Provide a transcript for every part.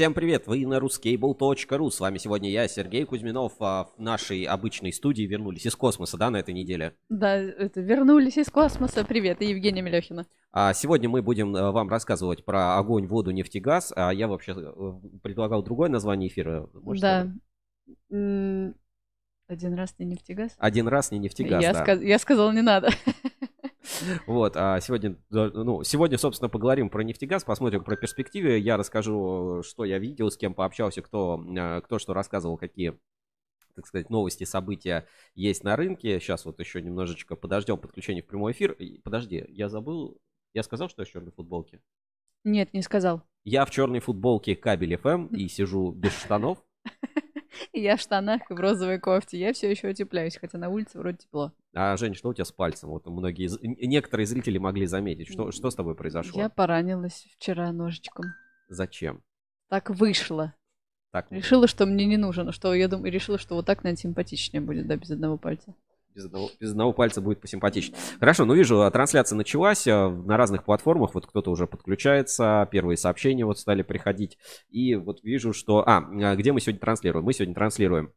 Всем привет, вы на ruscable.ru. С вами сегодня я, Сергей Кузьминов. А в нашей обычной студии вернулись из космоса, да, на этой неделе? Да, это вернулись из космоса. Привет, и Евгения Мелехина. А сегодня мы будем э, вам рассказывать про огонь, воду, нефть и газ. А я вообще э, предлагал другое название эфира. Может, да. Один раз не нефтегаз? Один раз не нефтегаз, я да. Сказ... Я сказал, не надо. Вот, а сегодня, ну, сегодня, собственно, поговорим про нефтегаз, посмотрим про перспективы. Я расскажу, что я видел, с кем пообщался, кто, а, кто что рассказывал, какие так сказать, новости, события есть на рынке. Сейчас вот еще немножечко подождем подключения в прямой эфир. Подожди, я забыл, я сказал, что я в черной футболке? Нет, не сказал. Я в черной футболке кабель FM и сижу без штанов. Я в штанах и в розовой кофте. Я все еще утепляюсь, хотя на улице вроде тепло. А, Жень, что у тебя с пальцем? Вот многие, некоторые зрители могли заметить. Что, что с тобой произошло? Я поранилась вчера ножичком. Зачем? Так вышло. Так. Решила, что мне не нужно, что я думаю, решила, что вот так, наверное, симпатичнее будет, да, без одного пальца без одного, без одного пальца будет посимпатичнее. Хорошо, ну вижу, а трансляция началась а, на разных платформах, вот кто-то уже подключается, первые сообщения вот стали приходить, и вот вижу, что... А, а где мы сегодня транслируем? Мы сегодня транслируем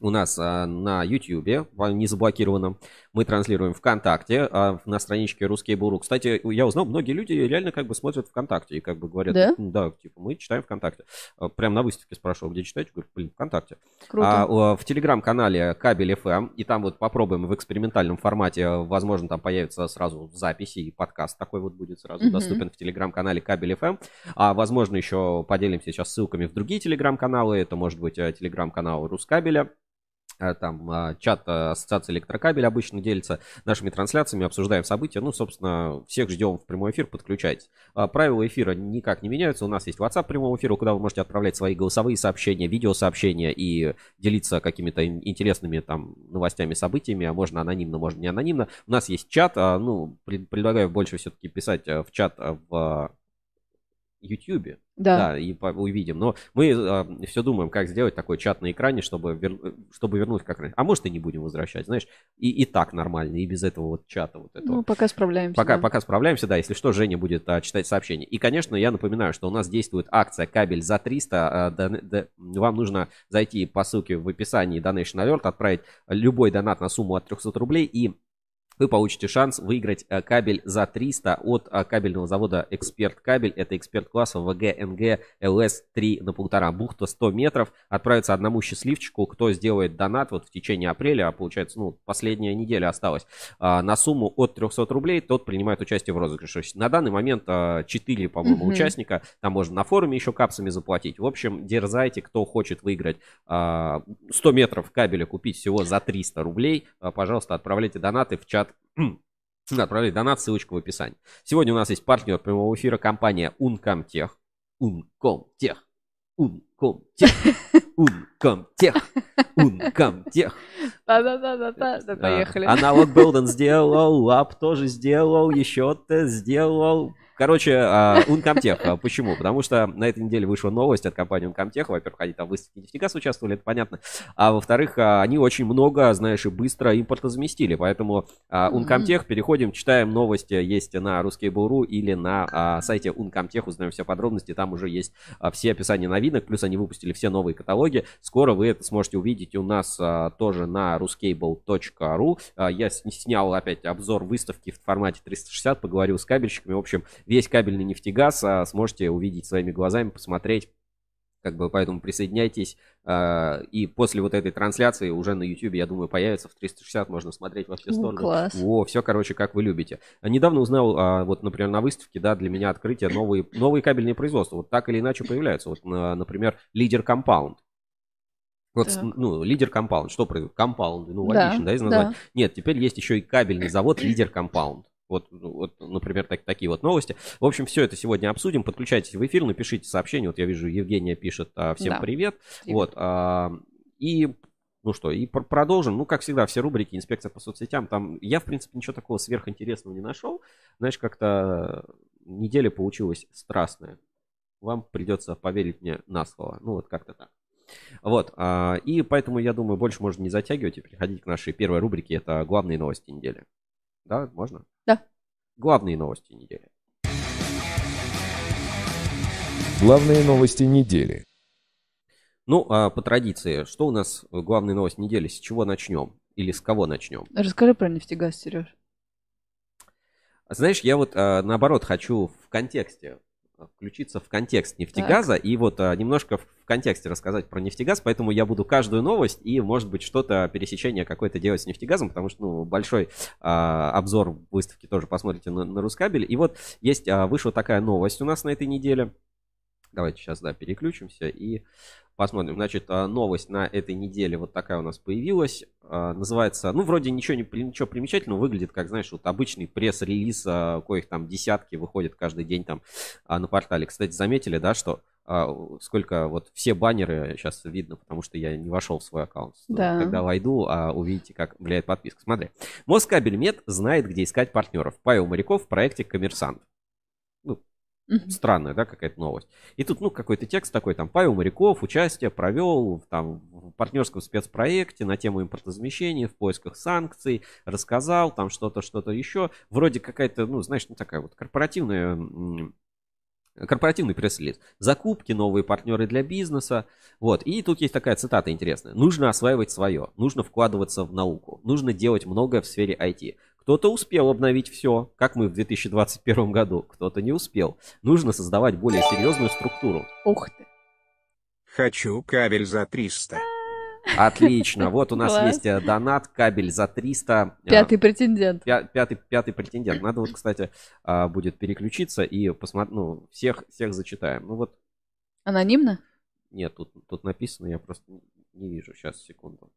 у нас а, на YouTube, не заблокированном. Мы транслируем ВКонтакте, а, на страничке Русские Буру. Кстати, я узнал, многие люди реально как бы смотрят ВКонтакте и как бы говорят, да, да типа, мы читаем ВКонтакте. А, прям на выставке спрашивал, где читаете? Говорю, блин, ВКонтакте. Круто. А, в Телеграм-канале Кабель FM, и там вот попробуем в экспериментальном формате, возможно, там появится сразу записи и подкаст такой вот будет сразу угу. доступен в Телеграм-канале Кабель FM. А, возможно, еще поделимся сейчас ссылками в другие Телеграм-каналы. Это может быть э, Телеграм-канал Рускабеля там а, чат э, Ассоциации Электрокабель обычно делится нашими трансляциями, обсуждаем события. Ну, собственно, всех ждем в прямой эфир, подключайтесь. Правила эфира никак не меняются. У нас есть WhatsApp прямого эфира, куда вы можете отправлять свои голосовые сообщения, видеосообщения и делиться какими-то интересными там новостями, событиями, а можно анонимно, можно не анонимно. У нас есть чат, ну, предлагаю больше все-таки писать э, в чат в YouTube. Да. да, и увидим. Но мы э, все думаем, как сделать такой чат на экране, чтобы, вер... чтобы вернуть как раньше. А может и не будем возвращать, знаешь, и, и так нормально, и без этого вот чата вот этого. Ну, пока справляемся. Пока, да. пока справляемся, да, если что, Женя будет а, читать сообщения. И, конечно, я напоминаю, что у нас действует акция кабель за 300. А, да, да, вам нужно зайти по ссылке в описании Donation Alert, отправить любой донат на сумму от 300 рублей и вы получите шанс выиграть э, кабель за 300 от э, кабельного завода Эксперт Кабель. Это эксперт класса ВГ-НГ ЛС-3 на полтора бухта 100 метров. Отправится одному счастливчику, кто сделает донат вот в течение апреля, а получается, ну, последняя неделя осталась, а, на сумму от 300 рублей, тот принимает участие в розыгрыше. На данный момент 4, э, по-моему, угу. участника. Там можно на форуме еще капсами заплатить. В общем, дерзайте, кто хочет выиграть 100 метров кабеля, купить всего за 300 рублей. Пожалуйста, отправляйте донаты в чат Отправляйте донат, ссылочка в описании. Сегодня у нас есть партнер прямого эфира компания Uncomtech. Uncomtech. Uncomtech. Uncomtech. Uncomtech. Да-да-да-да, поехали. Аналог Белден сделал, лап тоже сделал, еще-то сделал. Короче, Uncomtech. А, почему? Потому что на этой неделе вышла новость от компании Uncomtech. Во-первых, они там в выставке нефтегаз участвовали, это понятно. А во-вторых, uh, они очень много, знаешь, и быстро импорта заместили. Поэтому Uncomtech, переходим, читаем новости, есть на Ruskable.ru или на сайте Uncomtech, узнаем все подробности. Там уже есть все описания новинок, плюс они выпустили все новые каталоги. Скоро вы это сможете увидеть у нас тоже на ruscable.ru. Я снял опять обзор выставки в формате 360, поговорил с кабельщиками. В общем, весь кабельный нефтегаз а, сможете увидеть своими глазами, посмотреть. Как бы поэтому присоединяйтесь. А, и после вот этой трансляции уже на YouTube, я думаю, появится в 360, можно смотреть во все стороны. Класс. О, все, короче, как вы любите. Недавно узнал, а, вот, например, на выставке, да, для меня открытие новые, новые кабельные производства. Вот так или иначе появляются. Вот, например, лидер Compound. Вот, так. ну, лидер компаунд. Что произойдет? Компаунды, ну, логично, да, да из названия. Да. Нет, теперь есть еще и кабельный завод лидер компаунд. Вот, вот, например, так, такие вот новости. В общем, все это сегодня обсудим. Подключайтесь в эфир, напишите сообщение. Вот я вижу, Евгения пишет а, всем да. привет. привет. Вот, а, и ну что, и продолжим. Ну, как всегда, все рубрики «Инспекция по соцсетям». Там я, в принципе, ничего такого сверхинтересного не нашел. Знаешь, как-то неделя получилась страстная. Вам придется поверить мне на слово. Ну, вот как-то так. Вот, а, и поэтому, я думаю, больше можно не затягивать и переходить к нашей первой рубрике. Это главные новости недели. Да, можно? Да. Главные новости недели. Главные новости недели. Ну, а по традиции, что у нас главная новость недели? С чего начнем? Или с кого начнем? Расскажи про нефтегаз, Сереж. Знаешь, я вот а, наоборот хочу в контексте включиться в контекст нефтегаза так. и вот а, немножко в контексте рассказать про нефтегаз, поэтому я буду каждую новость и, может быть, что-то пересечение какое-то делать с нефтегазом, потому что, ну, большой а, обзор выставки тоже посмотрите на, на Рускабель. И вот есть, а, вышла такая новость у нас на этой неделе. Давайте сейчас, да, переключимся и посмотрим. Значит, а, новость на этой неделе вот такая у нас появилась. А, называется, ну, вроде ничего, не, ничего примечательного, выглядит как, знаешь, вот обычный пресс-релиз, а, коих там десятки выходят каждый день там на портале. Кстати, заметили, да, что сколько вот все баннеры сейчас видно, потому что я не вошел в свой аккаунт. Да. Когда войду, а увидите, как влияет подписка. Смотри. Москабельмет знает, где искать партнеров. Павел Моряков в проекте «Коммерсант». Mm-hmm. Странная, да, какая-то новость. И тут, ну, какой-то текст такой, там, Павел Моряков участие провел там, в партнерском спецпроекте на тему импортозамещения в поисках санкций, рассказал там что-то, что-то еще. Вроде какая-то, ну, знаешь, ну, такая вот корпоративная корпоративный пресс-релиз. Закупки, новые партнеры для бизнеса. Вот. И тут есть такая цитата интересная. Нужно осваивать свое. Нужно вкладываться в науку. Нужно делать многое в сфере IT. Кто-то успел обновить все, как мы в 2021 году, кто-то не успел. Нужно создавать более серьезную структуру. Ух ты. Хочу кабель за 300. Отлично. Вот у нас Класс. есть э, донат, кабель за 300. Э, пятый претендент. Пятый, пятый претендент. Надо вот, кстати, а, будет переключиться и посмотреть, ну, всех, всех зачитаем. Ну вот. Анонимно? Нет, тут, тут написано, я просто не вижу. Сейчас, секунду.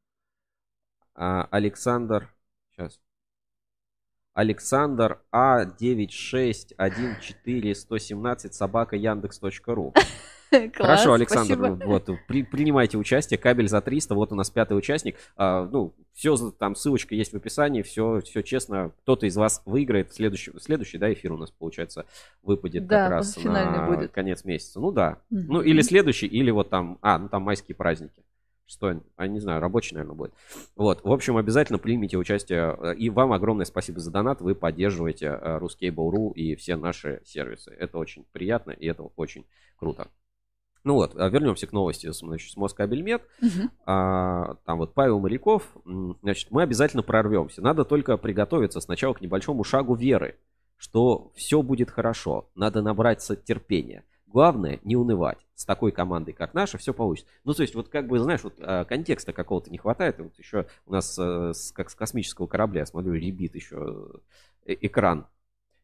А, Александр, сейчас. Александр А9614117 собака Яндекс.ру. Хорошо, Александр, спасибо. вот, при, принимайте участие, кабель за 300, вот у нас пятый участник. А, ну, все, там ссылочка есть в описании, все, все честно. Кто-то из вас выиграет, следующий, следующий, да, эфир у нас, получается, выпадет да, как раз на будет. конец месяца. Ну да, mm-hmm. ну или следующий, или вот там, а, ну там майские праздники что, а не знаю, рабочий, наверное, будет. Вот, в общем, обязательно примите участие. И вам огромное спасибо за донат. Вы поддерживаете э, Ruskable.ru и все наши сервисы. Это очень приятно и это очень круто. Ну вот, а вернемся к новости значит, с Москабельмет. Угу. А, там вот Павел Моряков. Значит, мы обязательно прорвемся. Надо только приготовиться сначала к небольшому шагу веры, что все будет хорошо. Надо набраться терпения. Главное не унывать. С такой командой, как наша, все получится. Ну, то есть, вот как бы, знаешь, вот а, контекста какого-то не хватает. вот еще у нас, э, как с космического корабля, я смотрю, ребит еще э, экран.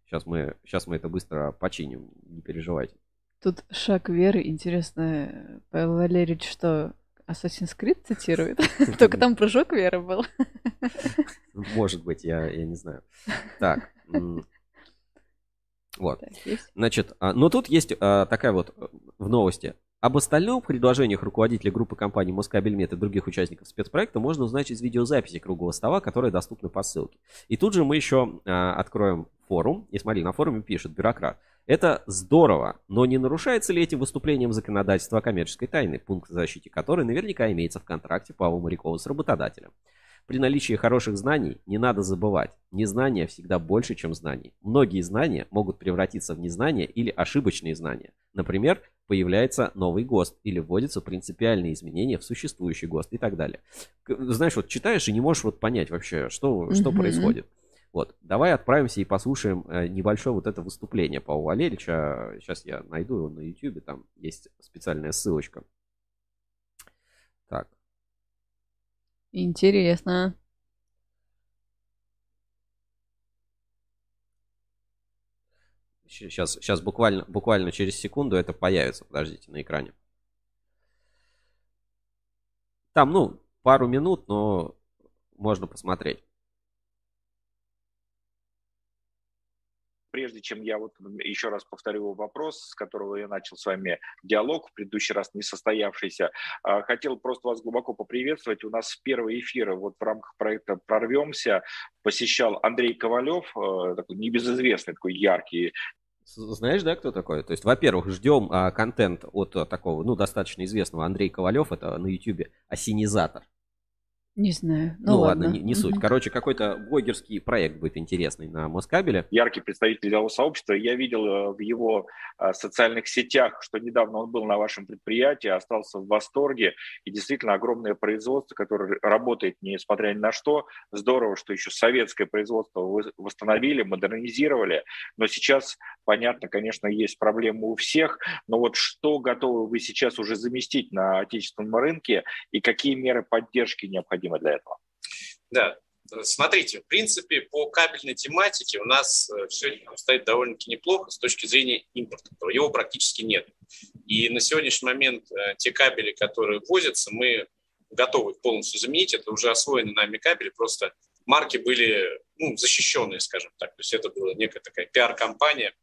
Сейчас мы, сейчас мы это быстро починим, не переживайте. Тут шаг веры, интересно, Павел Валерьевич что, Assassin's Creed цитирует? Только там прыжок веры был. Может быть, я, я не знаю. Так, вот. Значит, а, но тут есть а, такая вот э, в новости. Об остальном предложениях руководителя группы компаний Москабельмет и других участников спецпроекта можно узнать из видеозаписи круглого стола, которая доступна по ссылке. И тут же мы еще а, откроем форум. И смотри, на форуме пишет бюрократ. Это здорово, но не нарушается ли этим выступлением законодательства о коммерческой тайны, пункт защиты которой наверняка имеется в контракте Павла Морякова с работодателем? При наличии хороших знаний не надо забывать, незнание всегда больше, чем знаний. Многие знания могут превратиться в незнание или ошибочные знания. Например, появляется новый ГОСТ или вводятся принципиальные изменения в существующий ГОСТ и так далее. Знаешь, вот читаешь и не можешь вот понять вообще, что, что mm-hmm. происходит. Вот, давай отправимся и послушаем э, небольшое вот это выступление Павла Валерьевича. Сейчас я найду его на YouTube, там есть специальная ссылочка. Так, Интересно. Сейчас, сейчас буквально, буквально через секунду это появится. Подождите, на экране. Там, ну, пару минут, но можно посмотреть. Прежде чем я вот еще раз повторю вопрос, с которого я начал с вами диалог, в предыдущий раз не состоявшийся, а, хотел просто вас глубоко поприветствовать. У нас первый эфир вот в рамках проекта «Прорвемся» посещал Андрей Ковалев, э, такой небезызвестный, такой яркий знаешь, да, кто такой? То есть, во-первых, ждем а, контент от а, такого, ну, достаточно известного Андрея Ковалев, это на YouTube осенизатор. Не знаю. Ну, Ну, ладно. ладно, не, не суть. Мгм. Короче, какой-то блогерский проект будет интересный на Москабеле. яркий представитель делового сообщества. Я видел э, в его э, социальных сетях, что недавно он был на вашем предприятии, остался в восторге. И действительно огромное производство, которое работает несмотря ни на что. Здорово, что еще советское производство восстановили, модернизировали. Но сейчас, понятно, конечно, есть проблемы у всех. Но вот что готовы вы сейчас уже заместить на отечественном рынке и какие меры поддержки необходимы для этого? Да, смотрите, в принципе, по кабельной тематике у нас все стоит довольно-таки неплохо с точки зрения импорта. Его практически нет. И на сегодняшний момент э, те кабели, которые возятся, мы готовы их полностью заменить. Это уже освоенные нами кабели, просто марки были ну, защищенные, скажем так. То есть это была некая такая пиар-компания,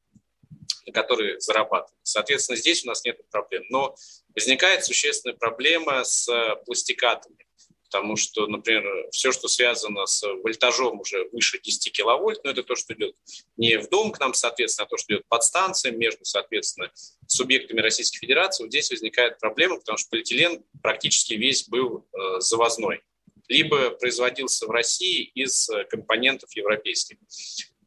на которой зарабатывали. Соответственно, здесь у нас нет проблем. Но возникает существенная проблема с э, пластикатами потому что, например, все, что связано с вольтажом уже выше 10 киловольт, но это то, что идет не в дом к нам, соответственно, а то, что идет под станцией между, соответственно, субъектами Российской Федерации, вот здесь возникает проблема, потому что полиэтилен практически весь был э, завозной, либо производился в России из э, компонентов европейских.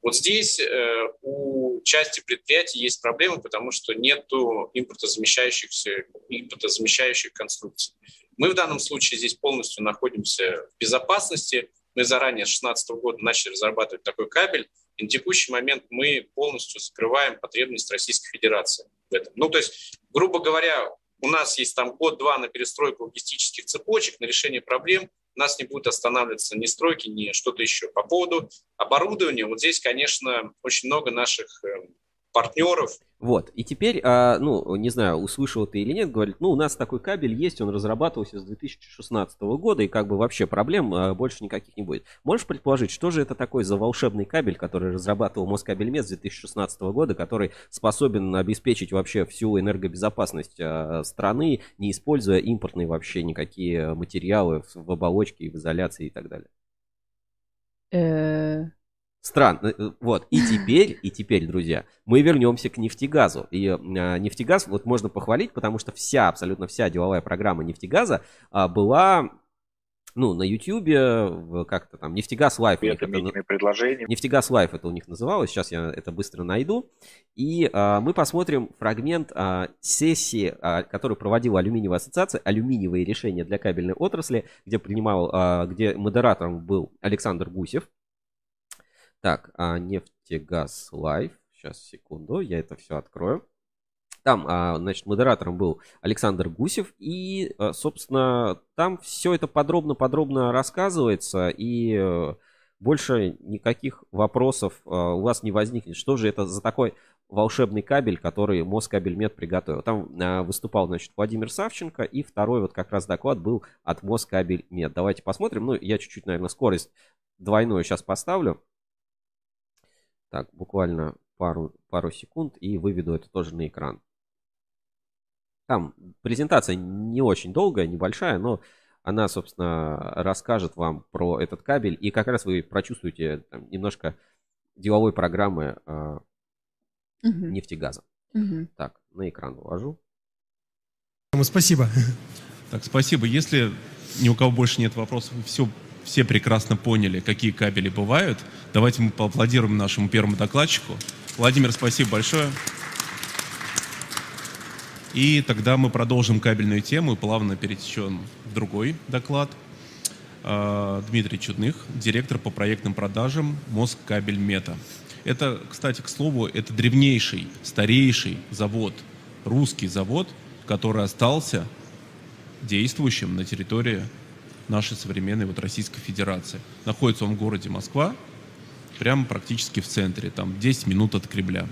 Вот здесь э, у части предприятий есть проблемы, потому что нет импортозамещающих, импортозамещающих конструкций. Мы в данном случае здесь полностью находимся в безопасности. Мы заранее с 2016 года начали разрабатывать такой кабель. И на текущий момент мы полностью закрываем потребность Российской Федерации в этом. Ну, то есть, грубо говоря, у нас есть там год-два на перестройку логистических цепочек, на решение проблем. У нас не будет останавливаться ни стройки, ни что-то еще. По поводу оборудования, вот здесь, конечно, очень много наших партнеров, Вот, и теперь, а, ну, не знаю, услышал ты или нет, говорит, ну, у нас такой кабель есть, он разрабатывался с 2016 года, и как бы вообще проблем а, больше никаких не будет. Можешь предположить, что же это такой за волшебный кабель, который разрабатывал Москабельмет с 2016 года, который способен обеспечить вообще всю энергобезопасность а, страны, не используя импортные вообще никакие материалы в, в оболочке и в изоляции и так далее? Э, Странно. э, Вот. И теперь, и теперь, друзья, мы вернемся к нефтегазу. И э, нефтегаз вот можно похвалить, потому что вся, абсолютно вся деловая программа нефтегаза а, была, ну, на Ютьюбе, как-то там, нефтегаз live. это на- предложения. Нефтегаз Live это у них называлось, сейчас я это быстро найду. И а, мы посмотрим фрагмент а, сессии, а, которую проводила Алюминиевая ассоциация «Алюминиевые решения для кабельной отрасли», где принимал, а, где модератором был Александр Гусев. Так, а, нефтегаз Live. Сейчас, секунду, я это все открою. Там, а, значит, модератором был Александр Гусев, и, а, собственно, там все это подробно-подробно рассказывается, и э, больше никаких вопросов а, у вас не возникнет. Что же это за такой волшебный кабель, который Москабельмет приготовил? Там а, выступал, значит, Владимир Савченко, и второй вот как раз доклад был от Москабельмет. Давайте посмотрим. Ну, я чуть-чуть, наверное, скорость двойную сейчас поставлю. Так, буквально пару, пару секунд и выведу это тоже на экран. Там презентация не очень долгая, небольшая, но она, собственно, расскажет вам про этот кабель. И как раз вы прочувствуете там, немножко деловой программы э, мгм, нефтегаза. мгм. Так, на экран вывожу. Спасибо. Так, спасибо. Если ни у кого больше нет вопросов, все, все прекрасно поняли, какие кабели бывают, давайте мы поаплодируем нашему первому докладчику. Владимир, спасибо большое. И тогда мы продолжим кабельную тему и плавно перетечем в другой доклад. А, Дмитрий Чудных, директор по проектным продажам Москабель Мета. Это, кстати, к слову, это древнейший, старейший завод, русский завод, который остался действующим на территории нашей современной вот Российской Федерации. Находится он в городе Москва, прямо практически в центре, там 10 минут от Кремля.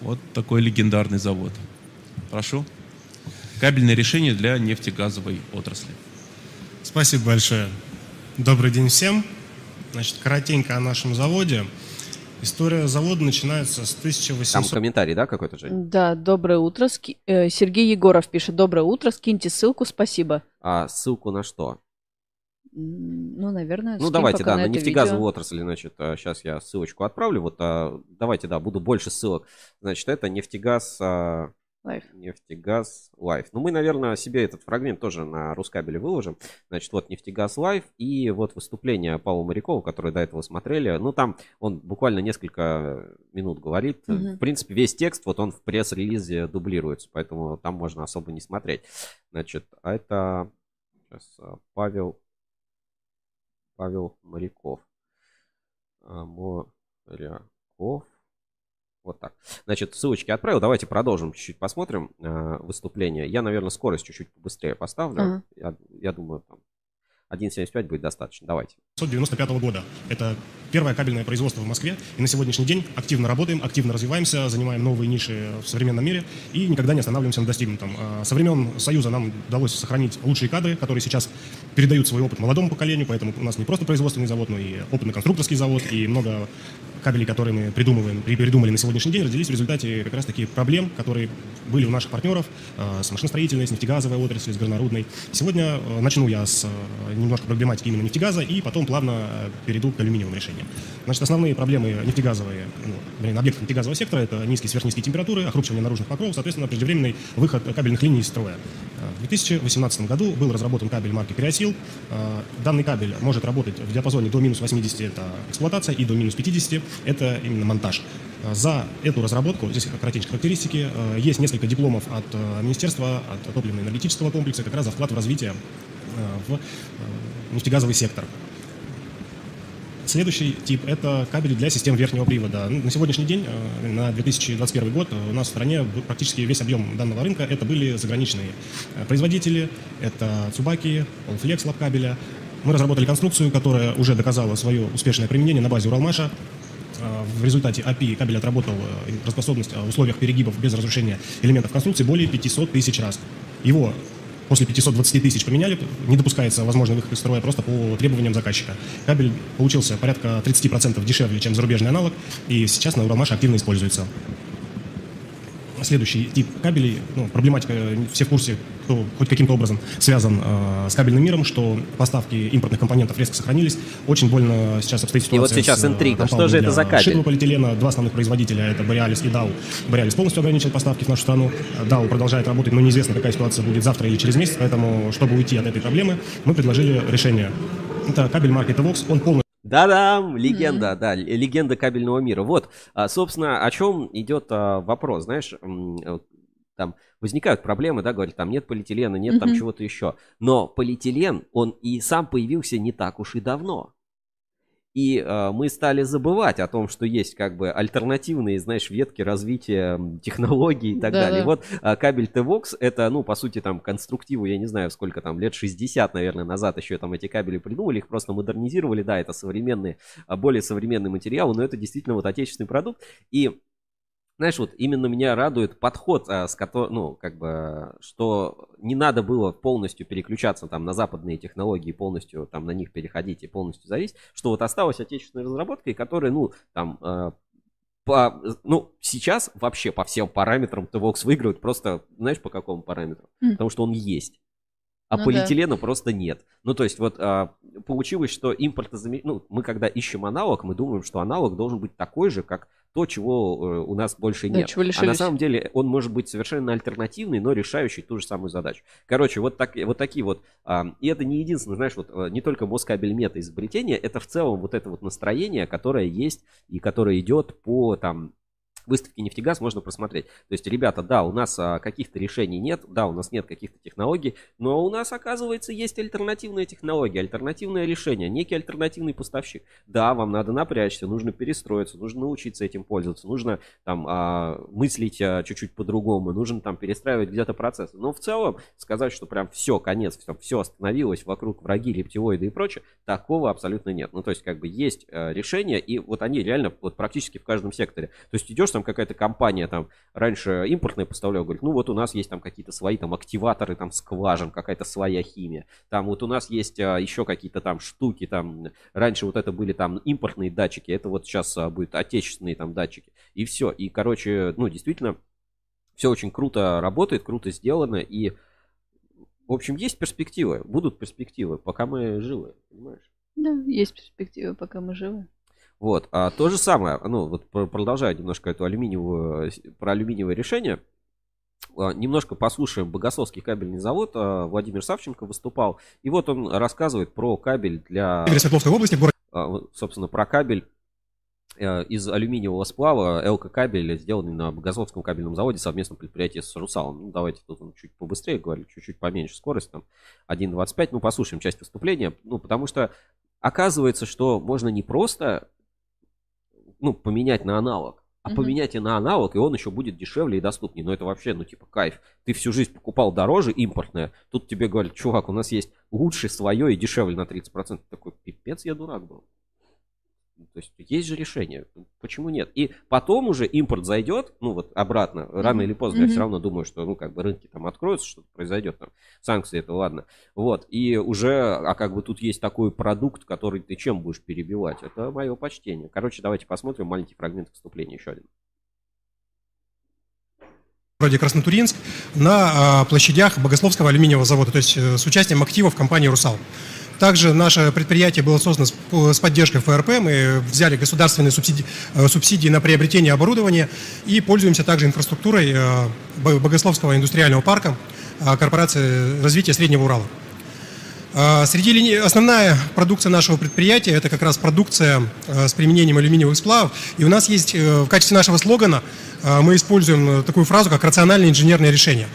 Вот такой легендарный завод. Прошу. Кабельное решение для нефтегазовой отрасли. Спасибо большое. Добрый день всем. Значит, коротенько о нашем заводе. История завода начинается с Там 1800... комментарий, да, какой-то, Жень? Да, доброе утро. Ски- э, Сергей Егоров пишет, доброе утро, скиньте ссылку, спасибо. А ссылку на что? Ну, наверное, Ну, давайте, да, на на это нефтегазовую видео. отрасль, значит, сейчас я ссылочку отправлю. Вот, а, давайте, да, буду больше ссылок. Значит, это нефтегаз, а, Live. Нефтегаз Live. Ну, мы, наверное, себе этот фрагмент тоже на Рускабеле выложим. Значит, вот Нефтегаз Live и вот выступление Павла Морякова, которое до этого смотрели. Ну, там он буквально несколько минут говорит. Мгм. В принципе, весь текст, вот он в пресс-релизе дублируется, поэтому там можно особо не смотреть. Значит, а это сейчас а, Павел Павел Моряков. А, Моряков. Вот так. Значит, ссылочки отправил. Давайте продолжим чуть-чуть посмотрим э, выступление. Я, наверное, скорость чуть-чуть побыстрее поставлю. Ага. Я, я думаю, там 1.75 будет достаточно. Давайте. 1995 года. Это первое кабельное производство в Москве. И на сегодняшний день активно работаем, активно развиваемся, занимаем новые ниши в современном мире и никогда не останавливаемся на достигнутом. А Со времен Союза нам удалось сохранить лучшие кадры, которые сейчас передают свой опыт молодому поколению, поэтому у нас не просто производственный завод, но и опытный конструкторский завод, и много кабелей, которые мы придумываем и передумали на сегодняшний день, родились в результате как раз-таки проблем, которые были у наших партнеров э, с машиностроительной, с нефтегазовой отраслью, с горнорудной. Сегодня э, начну я с немножко проблематики именно нефтегаза и потом плавно э, перейду к алюминиевым решениям. Значит, основные проблемы нефтегазовые, ну, блин, объектов нефтегазового сектора – это низкие, сверхнизкие температуры, охрупчивание наружных покровов, соответственно, преждевременный выход кабельных линий из строя. Э, В 2018 году был разработан кабель марки Периосил. Э, Данный кабель может работать в диапазоне до минус 80 – это эксплуатация, и до минус 50 – это именно монтаж. За эту разработку, здесь коротенькие характеристики, есть несколько дипломов от Министерства, от топливно-энергетического комплекса, как раз за вклад в развитие в нефтегазовый сектор. Следующий тип – это кабели для систем верхнего привода. Ну, На сегодняшний день, э, на 2021 год, у нас в стране практически весь объем данного рынка – это были заграничные э, производители, это Цубаки, Allflex лапкабеля. Мы разработали конструкцию, которая уже доказала свое успешное применение на базе Уралмаша. Э, В результате API кабель отработал работоспособность э, в условиях перегибов без разрушения элементов конструкции более 500 тысяч раз. Его после 520 тысяч поменяли, не допускается возможный выход из строя просто по требованиям заказчика. Кабель получился порядка 30% дешевле, чем зарубежный аналог, и сейчас на Уралмаше активно используется. Следующий тип кабелей, ну, проблематика, э, все в курсе, кто хоть каким-то образом связан э, с кабельным миром, что поставки импортных компонентов резко сохранились. Очень больно сейчас обстоит И вот ситуация сейчас с, э, интрига. Что же это за кабель? шитного полиэтилена. Два основных производителя, это Borealis и Dow. Borealis полностью ограничивает поставки в нашу страну. Dow продолжает работать, но неизвестно, какая ситуация будет завтра или через месяц, поэтому, чтобы уйти от этой проблемы, мы предложили решение. Это кабель марки Evox, он полностью Да-да, легенда, да, л- легенда кабельного мира. Вот, а, собственно, о чем идет а, вопрос, знаешь, там возникают проблемы, да, говорят, там нет полиэтилена, нет там Мгм. чего-то еще. Но полиэтилен, он и сам появился не так уж и давно. И а, мы стали забывать о том, что есть как бы альтернативные, знаешь, ветки развития технологий и так Да-да. далее. Вот а, кабель T-Vox это, ну, по сути, там, конструктиву, я не знаю, сколько там, лет 60, наверное, назад еще там эти кабели придумали, их просто модернизировали, да, это современные, а, более современный материал, но это действительно вот отечественный продукт. И знаешь, вот именно меня радует подход, а, с которым, ну, как бы, что не надо было полностью переключаться там на западные технологии, полностью там на них переходить и полностью зависеть, что вот осталась отечественная разработка, и которая, ну, там, э, по, ну, сейчас вообще по всем параметрам Твокс выигрывает просто, знаешь, по какому параметру? М. Потому что он есть. А Ну да. полиэтилена просто нет. Ну, то есть, вот а, получилось, что импортозамещение... Ну, мы когда ищем аналог, мы думаем, что аналог должен быть такой же, как то, чего э, у нас больше Да, нет. А на самом деле он может быть совершенно альтернативный, но решающий ту же самую задачу. Короче, вот, так, вот такие вот. а, и это не единственное, знаешь, вот э, не только Москабель мета изобретение, это в целом вот это вот настроение, которое есть и которое идет по там выставке «Нефтегаз» можно просмотреть. То есть, ребята, да, у нас а, каких-то решений нет, да, у нас нет каких-то технологий, но у нас, оказывается, есть альтернативная технология, альтернативное решение, некий альтернативный поставщик. Да, вам надо напрячься, нужно перестроиться, нужно научиться этим пользоваться, нужно там а, мыслить а, чуть-чуть по-другому, нужно там перестраивать где-то процессы. Но в целом сказать, что прям все, конец, все, все остановилось, вокруг враги, рептилоиды и прочее, такого абсолютно нет. Ну, то есть, как бы есть э, решения, и вот они реально вот практически в каждом секторе. То есть, идешь там какая-то компания, там, раньше импортная поставляла, говорит, ну, вот у нас есть там какие-то свои там активаторы, там, скважин, какая-то своя химия. Там вот у нас есть а, еще какие-то там штуки, там, раньше вот это были там импортные датчики, это вот сейчас а, будет отечественные там датчики. И все. И, короче, ну, действительно, все очень круто работает, круто сделано, и, в общем, есть перспективы, будут перспективы, пока мы живы, понимаешь? Да, есть перспектива, пока мы живы. Вот, а то же самое, ну, вот про- продолжая немножко эту алюминиевую, с- про алюминиевое решение, а, немножко послушаем Богословский кабельный завод. А, Владимир Савченко выступал. И вот он рассказывает про кабель для... Свердловской области, город а, Собственно, про кабель э, из алюминиевого сплава ЛК кабель, сделанный на Богословском кабельном заводе совместном предприятии с Русалом. Ну, давайте тут он чуть побыстрее говорю, чуть-чуть поменьше скорость, там 1.25. Ну, послушаем часть выступления. Ну, потому что оказывается, что можно не просто ну, поменять на аналог, а Мгм. поменять на аналог, и он еще будет дешевле и доступнее. Но это вообще, ну, типа, кайф. Ты всю жизнь покупал дороже импортное, тут тебе говорят, чувак, у нас есть лучше свое и дешевле на 30%. Такой, пипец, я дурак был. То есть есть же решение. Почему нет? И потом уже импорт зайдет, ну вот обратно, рано Мгм. или поздно, я Мгм. все равно думаю, что, ну, как бы рынки там откроются, что-то произойдет там. Санкции это ладно. Вот. И уже, а как бы тут есть такой продукт, который ты чем будешь перебивать? Это мое почтение. Короче, давайте посмотрим маленький фрагмент выступления еще один. городе Краснотуринск на а, площадях Богословского алюминиевого завода, то есть э, с участием активов компании «Русал». Также наше предприятие было создано с, по- с поддержкой ФРП. Мы взяли государственные субсидии, э, субсидии на приобретение оборудования и пользуемся также инфраструктурой э, Бо- Богословского индустриального парка э, корпорации развития Среднего Урала. Среди лини- основная продукция нашего предприятия это как раз продукция с применением алюминиевых сплавов. И у нас есть в качестве нашего слогана мы используем такую фразу, как рациональное инженерное решение.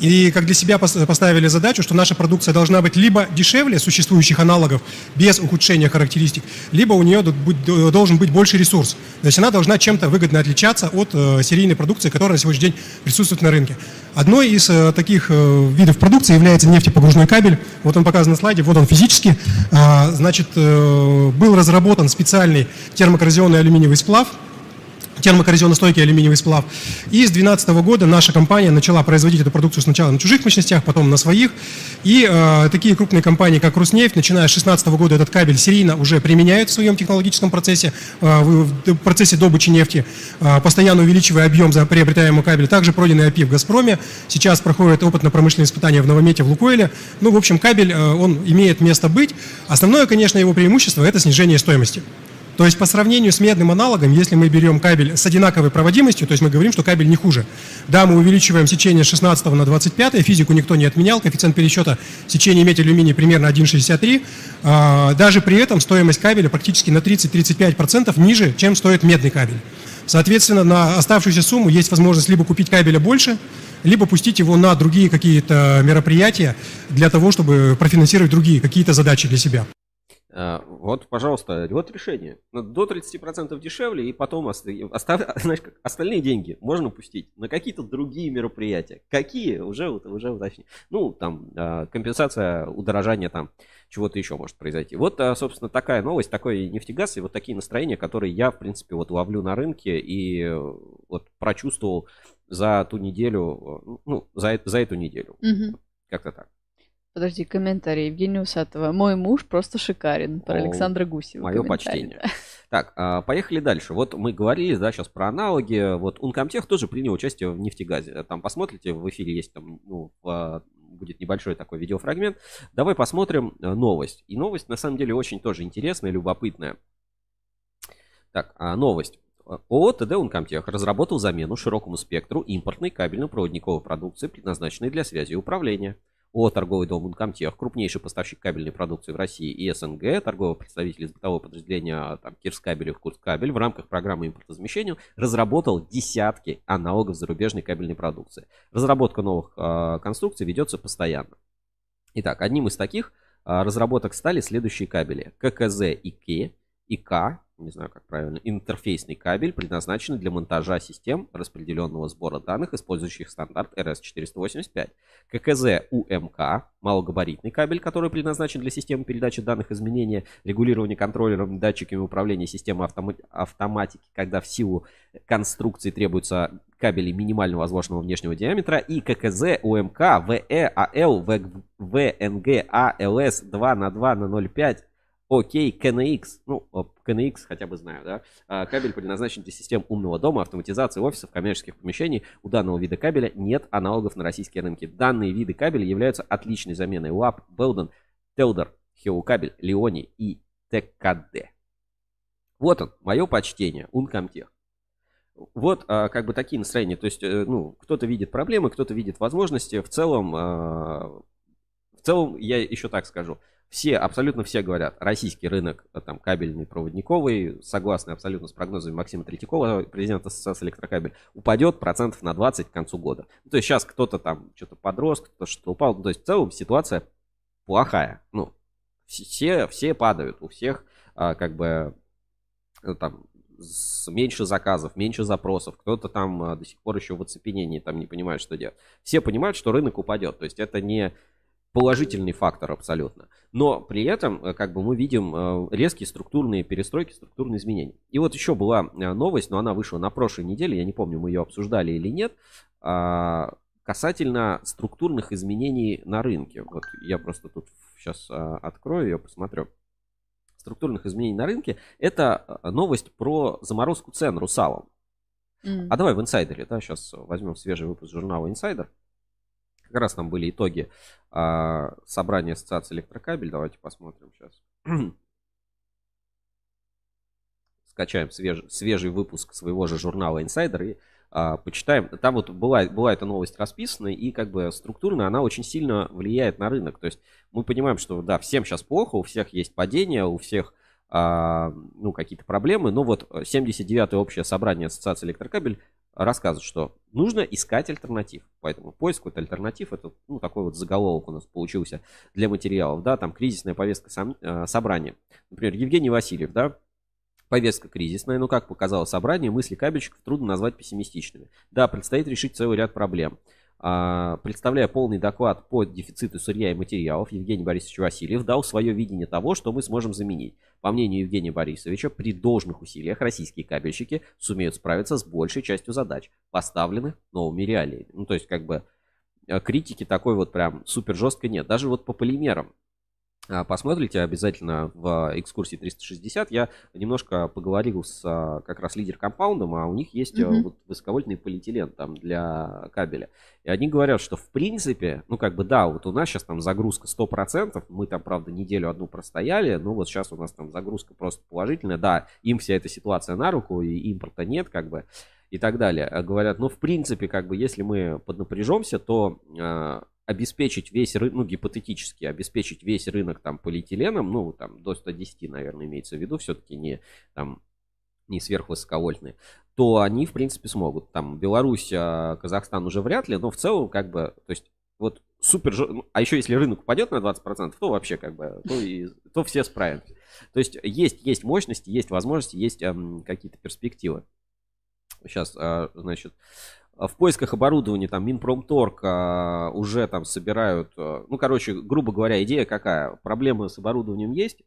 И как для себя пос- поставили задачу, что наша продукция должна быть либо дешевле существующих аналогов без ухудшения характеристик, либо у нее должен быть больше ресурс. То есть она должна чем-то выгодно отличаться от э, серийной продукции, которая на сегодняшний день присутствует на рынке. Одной из э, таких э, видов продукции является нефтепогружной кабель. Вот он показан на слайде, вот он физически. А, Значит, был разработан специальный термокоррозионный алюминиевый сплав, термокоррозионно-стойкий алюминиевый сплав. И с 2012 года наша компания начала производить эту продукцию сначала на чужих мощностях, потом на своих. И э, такие крупные компании, как Руснефть, начиная с 2016 года этот кабель серийно уже применяют в своем технологическом процессе, э, в, процессе добычи нефти, э, постоянно увеличивая объем за приобретаемого кабеля. Также пройденный АПИ в «Газпроме». Сейчас проходит опытно-промышленные испытания в Новомете, в «Лукойле». Ну, в общем, кабель, э, он имеет место быть. Основное, конечно, его преимущество – это снижение стоимости. То есть по сравнению с медным аналогом, если мы берем кабель с одинаковой проводимостью, то есть мы говорим, что кабель не хуже. Да, мы увеличиваем сечение с 16 на 25, физику никто не отменял, коэффициент пересчета сечения медь алюминий примерно 1,63. А, Даже при этом стоимость кабеля практически на 30-35% ниже, чем стоит медный кабель. Соответственно, на оставшуюся сумму есть возможность либо купить кабеля больше, либо пустить его на другие какие-то мероприятия для того, чтобы профинансировать другие какие-то задачи для себя. А, Вот, пожалуйста, вот решение. Ну, До 30% дешевле, и потом оста- остав- знаешь, как, остальные деньги можно пустить на какие-то другие мероприятия. Какие? Уже, уже уточни. Ну, там, а, компенсация удорожания там чего-то еще может произойти. Вот, а, собственно, такая новость, такой нефтегаз и вот такие настроения, которые я, в принципе, вот ловлю на рынке и э, вот прочувствовал за ту неделю, э, ну, за, э- за эту неделю. Мгм. Как-то так. Подожди, комментарий Евгения Усатова. Мой муж просто шикарен. Про О, Александра Гусева. Мое почтение. Так, а, поехали дальше. Вот мы говорили, да, сейчас про аналоги. Вот Uncomtech тоже принял участие в нефтегазе. Там посмотрите, в эфире есть там, ну, в- будет небольшой такой видеофрагмент. Давай посмотрим э, новость. И новость на самом деле очень тоже интересная, любопытная. Так, а, новость. ООО ТД Uncomtech разработал замену широкому спектру импортной кабельно-проводниковой продукции, предназначенной для связи и управления. ООО «Торговый дом Uncomtech», крупнейший поставщик кабельной продукции в России и СНГ, торговый представитель из бытового подразделения там, Кирскабель и Курскабель в рамках программы импортозамещения разработал десятки аналогов зарубежной кабельной продукции. Разработка новых э, конструкций ведется постоянно. Итак, одним из таких э, разработок стали следующие кабели. ККЗ ИК, ИК, не знаю как правильно, интерфейсный кабель, предназначенный для монтажа систем распределенного сбора данных, использующих стандарт RS-485. ККЗ УМК, малогабаритный кабель, который предназначен для системы передачи данных изменения, регулирования контроллером, датчиками управления системой автома- автоматики, когда в силу конструкции требуются кабели минимально возможного внешнего диаметра, и ККЗ УМК ВЭ АЛ ВНГ АЛС 2 на 2 на 0,5 Окей, KNX, ну, KNX хотя бы знаю, да. А, Кабель предназначен для систем умного дома, автоматизации офисов, коммерческих помещений. У данного вида кабеля нет аналогов на российские рынки. Данные виды кабеля являются отличной заменой ЛАП, Белден, Телдер, Хеокабель, Леони и ТКД. Вот он, мое почтение, Uncomtech. Вот а, как бы такие настроения. То есть, э, ну, кто-то видит проблемы, кто-то видит возможности. В целом, а, в целом, я еще так скажу. Все, абсолютно все говорят, российский рынок, э, там, кабельный, проводниковый, согласно абсолютно с прогнозами Максима Третьякова, президента Ассоциации электрокабель, упадет процентов на 20 к концу года. Ну, то есть сейчас кто-то там что-то подрос, кто-то что-то упал. Ну, то есть в целом ситуация плохая. Ну, все, все падают, у всех а, как бы э, там меньше заказов, меньше запросов, кто-то там а, до сих пор еще в оцепенении, там не понимает, что делать. Все понимают, что рынок упадет, то есть это не положительный фактор абсолютно. Но при этом, э, как бы мы видим э, резкие структурные перестройки, структурные изменения. И вот еще была э, новость, но она вышла на прошлой неделе, я не помню, мы ее обсуждали или нет, а, касательно структурных изменений на рынке. Вот я просто тут сейчас открою ее, посмотрю структурных изменений на рынке, это новость про заморозку цен русалом. Mm. А давай в инсайдере, да, сейчас возьмем свежий выпуск журнала Инсайдер. Как раз там были итоги а, собрания ассоциации электрокабель. Давайте посмотрим сейчас. Скачаем свеж, свежий выпуск своего же журнала Инсайдер и а, почитаем. Там вот была, была эта новость расписана, и как бы структурно она очень сильно влияет на рынок. То есть мы понимаем, что да, всем сейчас плохо, у всех есть падение, у всех а, ну, какие-то проблемы. Но вот 79-е общее собрание Ассоциации электрокабель рассказывает, что нужно искать альтернатив. Поэтому поиск вот альтернатив, это ну, такой вот заголовок у нас получился для материалов, да, там кризисная повестка сам, э, собрания. Например, Евгений Васильев, да, Повестка кризисная, но, как показало собрание, мысли кабельщиков трудно назвать пессимистичными. Да, предстоит решить целый ряд проблем. А, представляя полный доклад по дефициту сырья и материалов, Евгений Борисович Васильев дал свое видение того, что мы сможем заменить. По мнению Евгения Борисовича, при должных усилиях российские кабельщики сумеют справиться с большей частью задач, поставленных новыми реалиями. Ну, то есть, как бы, э, критики такой вот прям супер жесткой нет. Даже вот по полимерам посмотрите обязательно в экскурсии 360. Я немножко поговорил с а, как раз лидер компаундом, а у них есть mm-hmm. вот высоковольтный полиэтилен там для кабеля. И они говорят, что в принципе, ну как бы да, вот у нас сейчас там загрузка 100%, мы там, правда, неделю одну простояли, но вот сейчас у нас там загрузка просто положительная. Да, им вся эта ситуация на руку, и импорта нет, как бы, и так далее. Говорят, ну в принципе, как бы, если мы поднапряжемся, то обеспечить весь рынок, ну, гипотетически, обеспечить весь рынок там полиэтиленом, ну, там, до 110, наверное, имеется в виду, все-таки не, там, не сверхвысоковольтные, то они, в принципе, смогут. Там, Беларусь, а, Казахстан уже вряд ли, но в целом, как бы, то есть, вот супер, ну, а еще если рынок упадет на 20%, то вообще, как бы, то, и, то все справимся. То есть, есть, есть мощности, есть возможности, есть эм, какие-то перспективы. Сейчас, э, значит, в поисках оборудования там Минпромторг а, уже там собирают, а, ну, короче, грубо говоря, идея какая? Проблемы с оборудованием есть,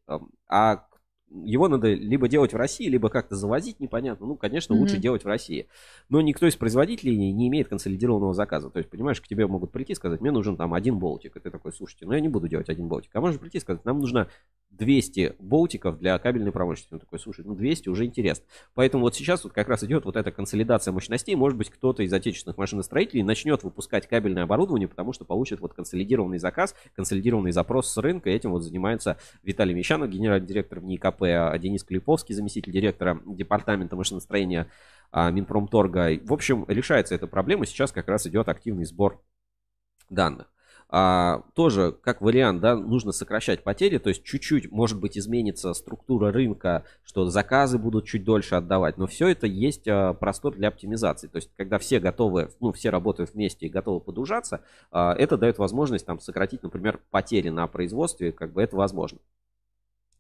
а его надо либо делать в России, либо как-то завозить, непонятно. Ну, конечно, mm-hmm. лучше делать в России. Но никто из производителей не имеет консолидированного заказа. То есть, понимаешь, к тебе могут прийти и сказать, мне нужен там один болтик. И ты такой, слушайте, ну я не буду делать один болтик. А можно прийти и сказать, нам нужно 200 болтиков для кабельной промышленности. Он такой, слушай, ну 200 уже интересно. Поэтому вот сейчас вот как раз идет вот эта консолидация мощностей. Может быть, кто-то из отечественных машиностроителей начнет выпускать кабельное оборудование, потому что получит вот консолидированный заказ, консолидированный запрос с рынка. Этим вот занимается Виталий Мещанов, генеральный директор в А Денис Клиповский, заместитель директора департамента машиностроения а, Минпромторга. В общем, решается эта проблема. Сейчас как раз идет активный сбор данных. А, тоже как вариант, да, нужно сокращать потери, то есть чуть-чуть, может быть, изменится структура рынка, что заказы будут чуть дольше отдавать, но все это есть а, простор для оптимизации, то есть когда все готовы, ну, все работают вместе и готовы подужаться, а, это дает возможность там сократить, например, потери на производстве, как бы это возможно.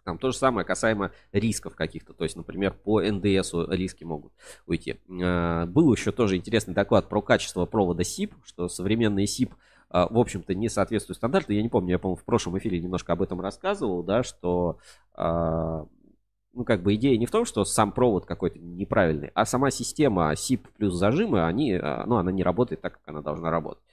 Там то же самое касаемо рисков каких-то. То есть, например, по НДС риски могут уйти. А, был еще тоже интересный доклад про качество провода SIP, что современные SIP а, в общем-то, не соответствует стандарту. Я не помню, я, по-моему, в прошлом эфире немножко об этом рассказывал, да, что а, ну, как бы идея не в том, что сам провод какой-то неправильный, а сама система SIP плюс зажимы, они, ну, она не работает так, как она должна работать.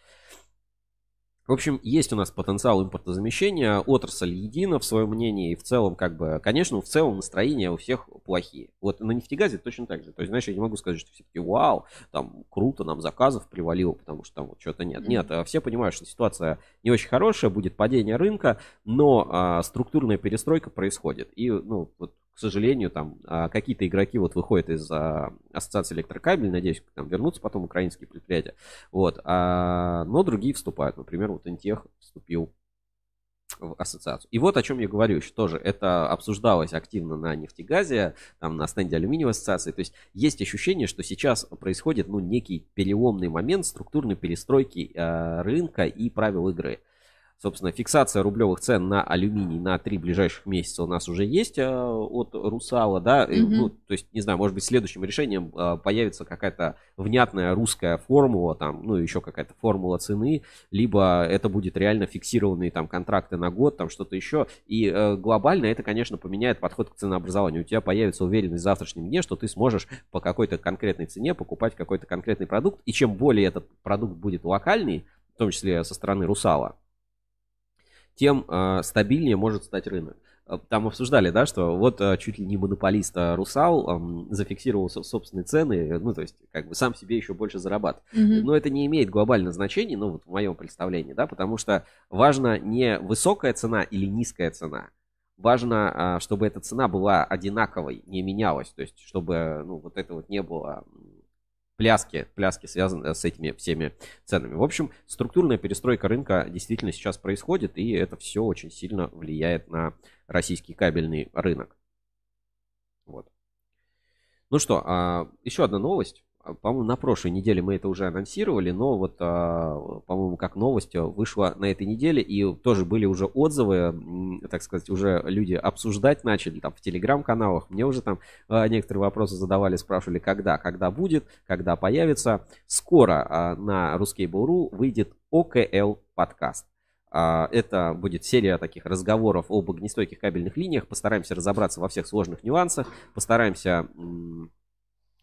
В общем, есть у нас потенциал импортозамещения, отрасль едина в своем мнении, и в целом, как бы, конечно, в целом настроения у всех плохие. Вот на нефтегазе точно так же. То есть, знаешь, я не могу сказать, что все таки вау, там, круто, нам заказов привалило, потому что там вот что-то нет. Нет, а все понимают, что ситуация не очень хорошая, будет падение рынка, но а, структурная перестройка происходит. И, ну, вот к сожалению, там а, какие-то игроки вот выходят из а, ассоциации электрокабель, надеюсь, там вернутся потом украинские предприятия, вот, а, но другие вступают, например, вот Интех вступил в ассоциацию. И вот о чем я говорю еще тоже. Это обсуждалось активно на нефтегазе, там на стенде алюминиевой ассоциации. То есть есть ощущение, что сейчас происходит ну, некий переломный момент структурной перестройки э, рынка и правил игры. Собственно, фиксация рублевых цен на алюминий на три ближайших месяца у нас уже есть э, от Русала, да, mm-hmm. ну, то есть, не знаю, может быть, следующим решением э, появится какая-то внятная русская формула, там, ну, еще какая-то формула цены, либо это будет реально фиксированные там контракты на год, там что-то еще, и э, глобально это, конечно, поменяет подход к ценообразованию. У тебя появится уверенность в завтрашнем дне, что ты сможешь по какой-то конкретной цене покупать какой-то конкретный продукт, и чем более этот продукт будет локальный, в том числе со стороны Русала, тем э, стабильнее может стать рынок. А, там обсуждали, да, что вот э, чуть ли не монополист Русал э, зафиксировал собственные цены, ну, то есть, как бы сам себе еще больше зарабатывает. Mm-hmm. Но это не имеет глобального значения, ну, вот в моем представлении, да, потому что важно не высокая цена или низкая цена, важно, чтобы эта цена была одинаковой, не менялась, то есть, чтобы, ну, вот это вот не было пляски, пляски связаны с этими всеми ценами. В общем, структурная перестройка рынка действительно сейчас происходит, и это все очень сильно влияет на российский кабельный рынок. Вот. Ну что, а, еще одна новость. А, по-моему, на прошлой неделе мы это уже анонсировали, но вот, а, по-моему, как новость вышла на этой неделе, и тоже были уже отзывы, так сказать, уже люди обсуждать начали там в телеграм-каналах. Мне уже там а, некоторые вопросы задавали, спрашивали, когда, когда будет, когда появится. Скоро на Ruskable.ru выйдет ОКЛ подкаст. Это будет серия таких разговоров об огнестойких кабельных линиях. Постараемся разобраться во всех сложных нюансах. Постараемся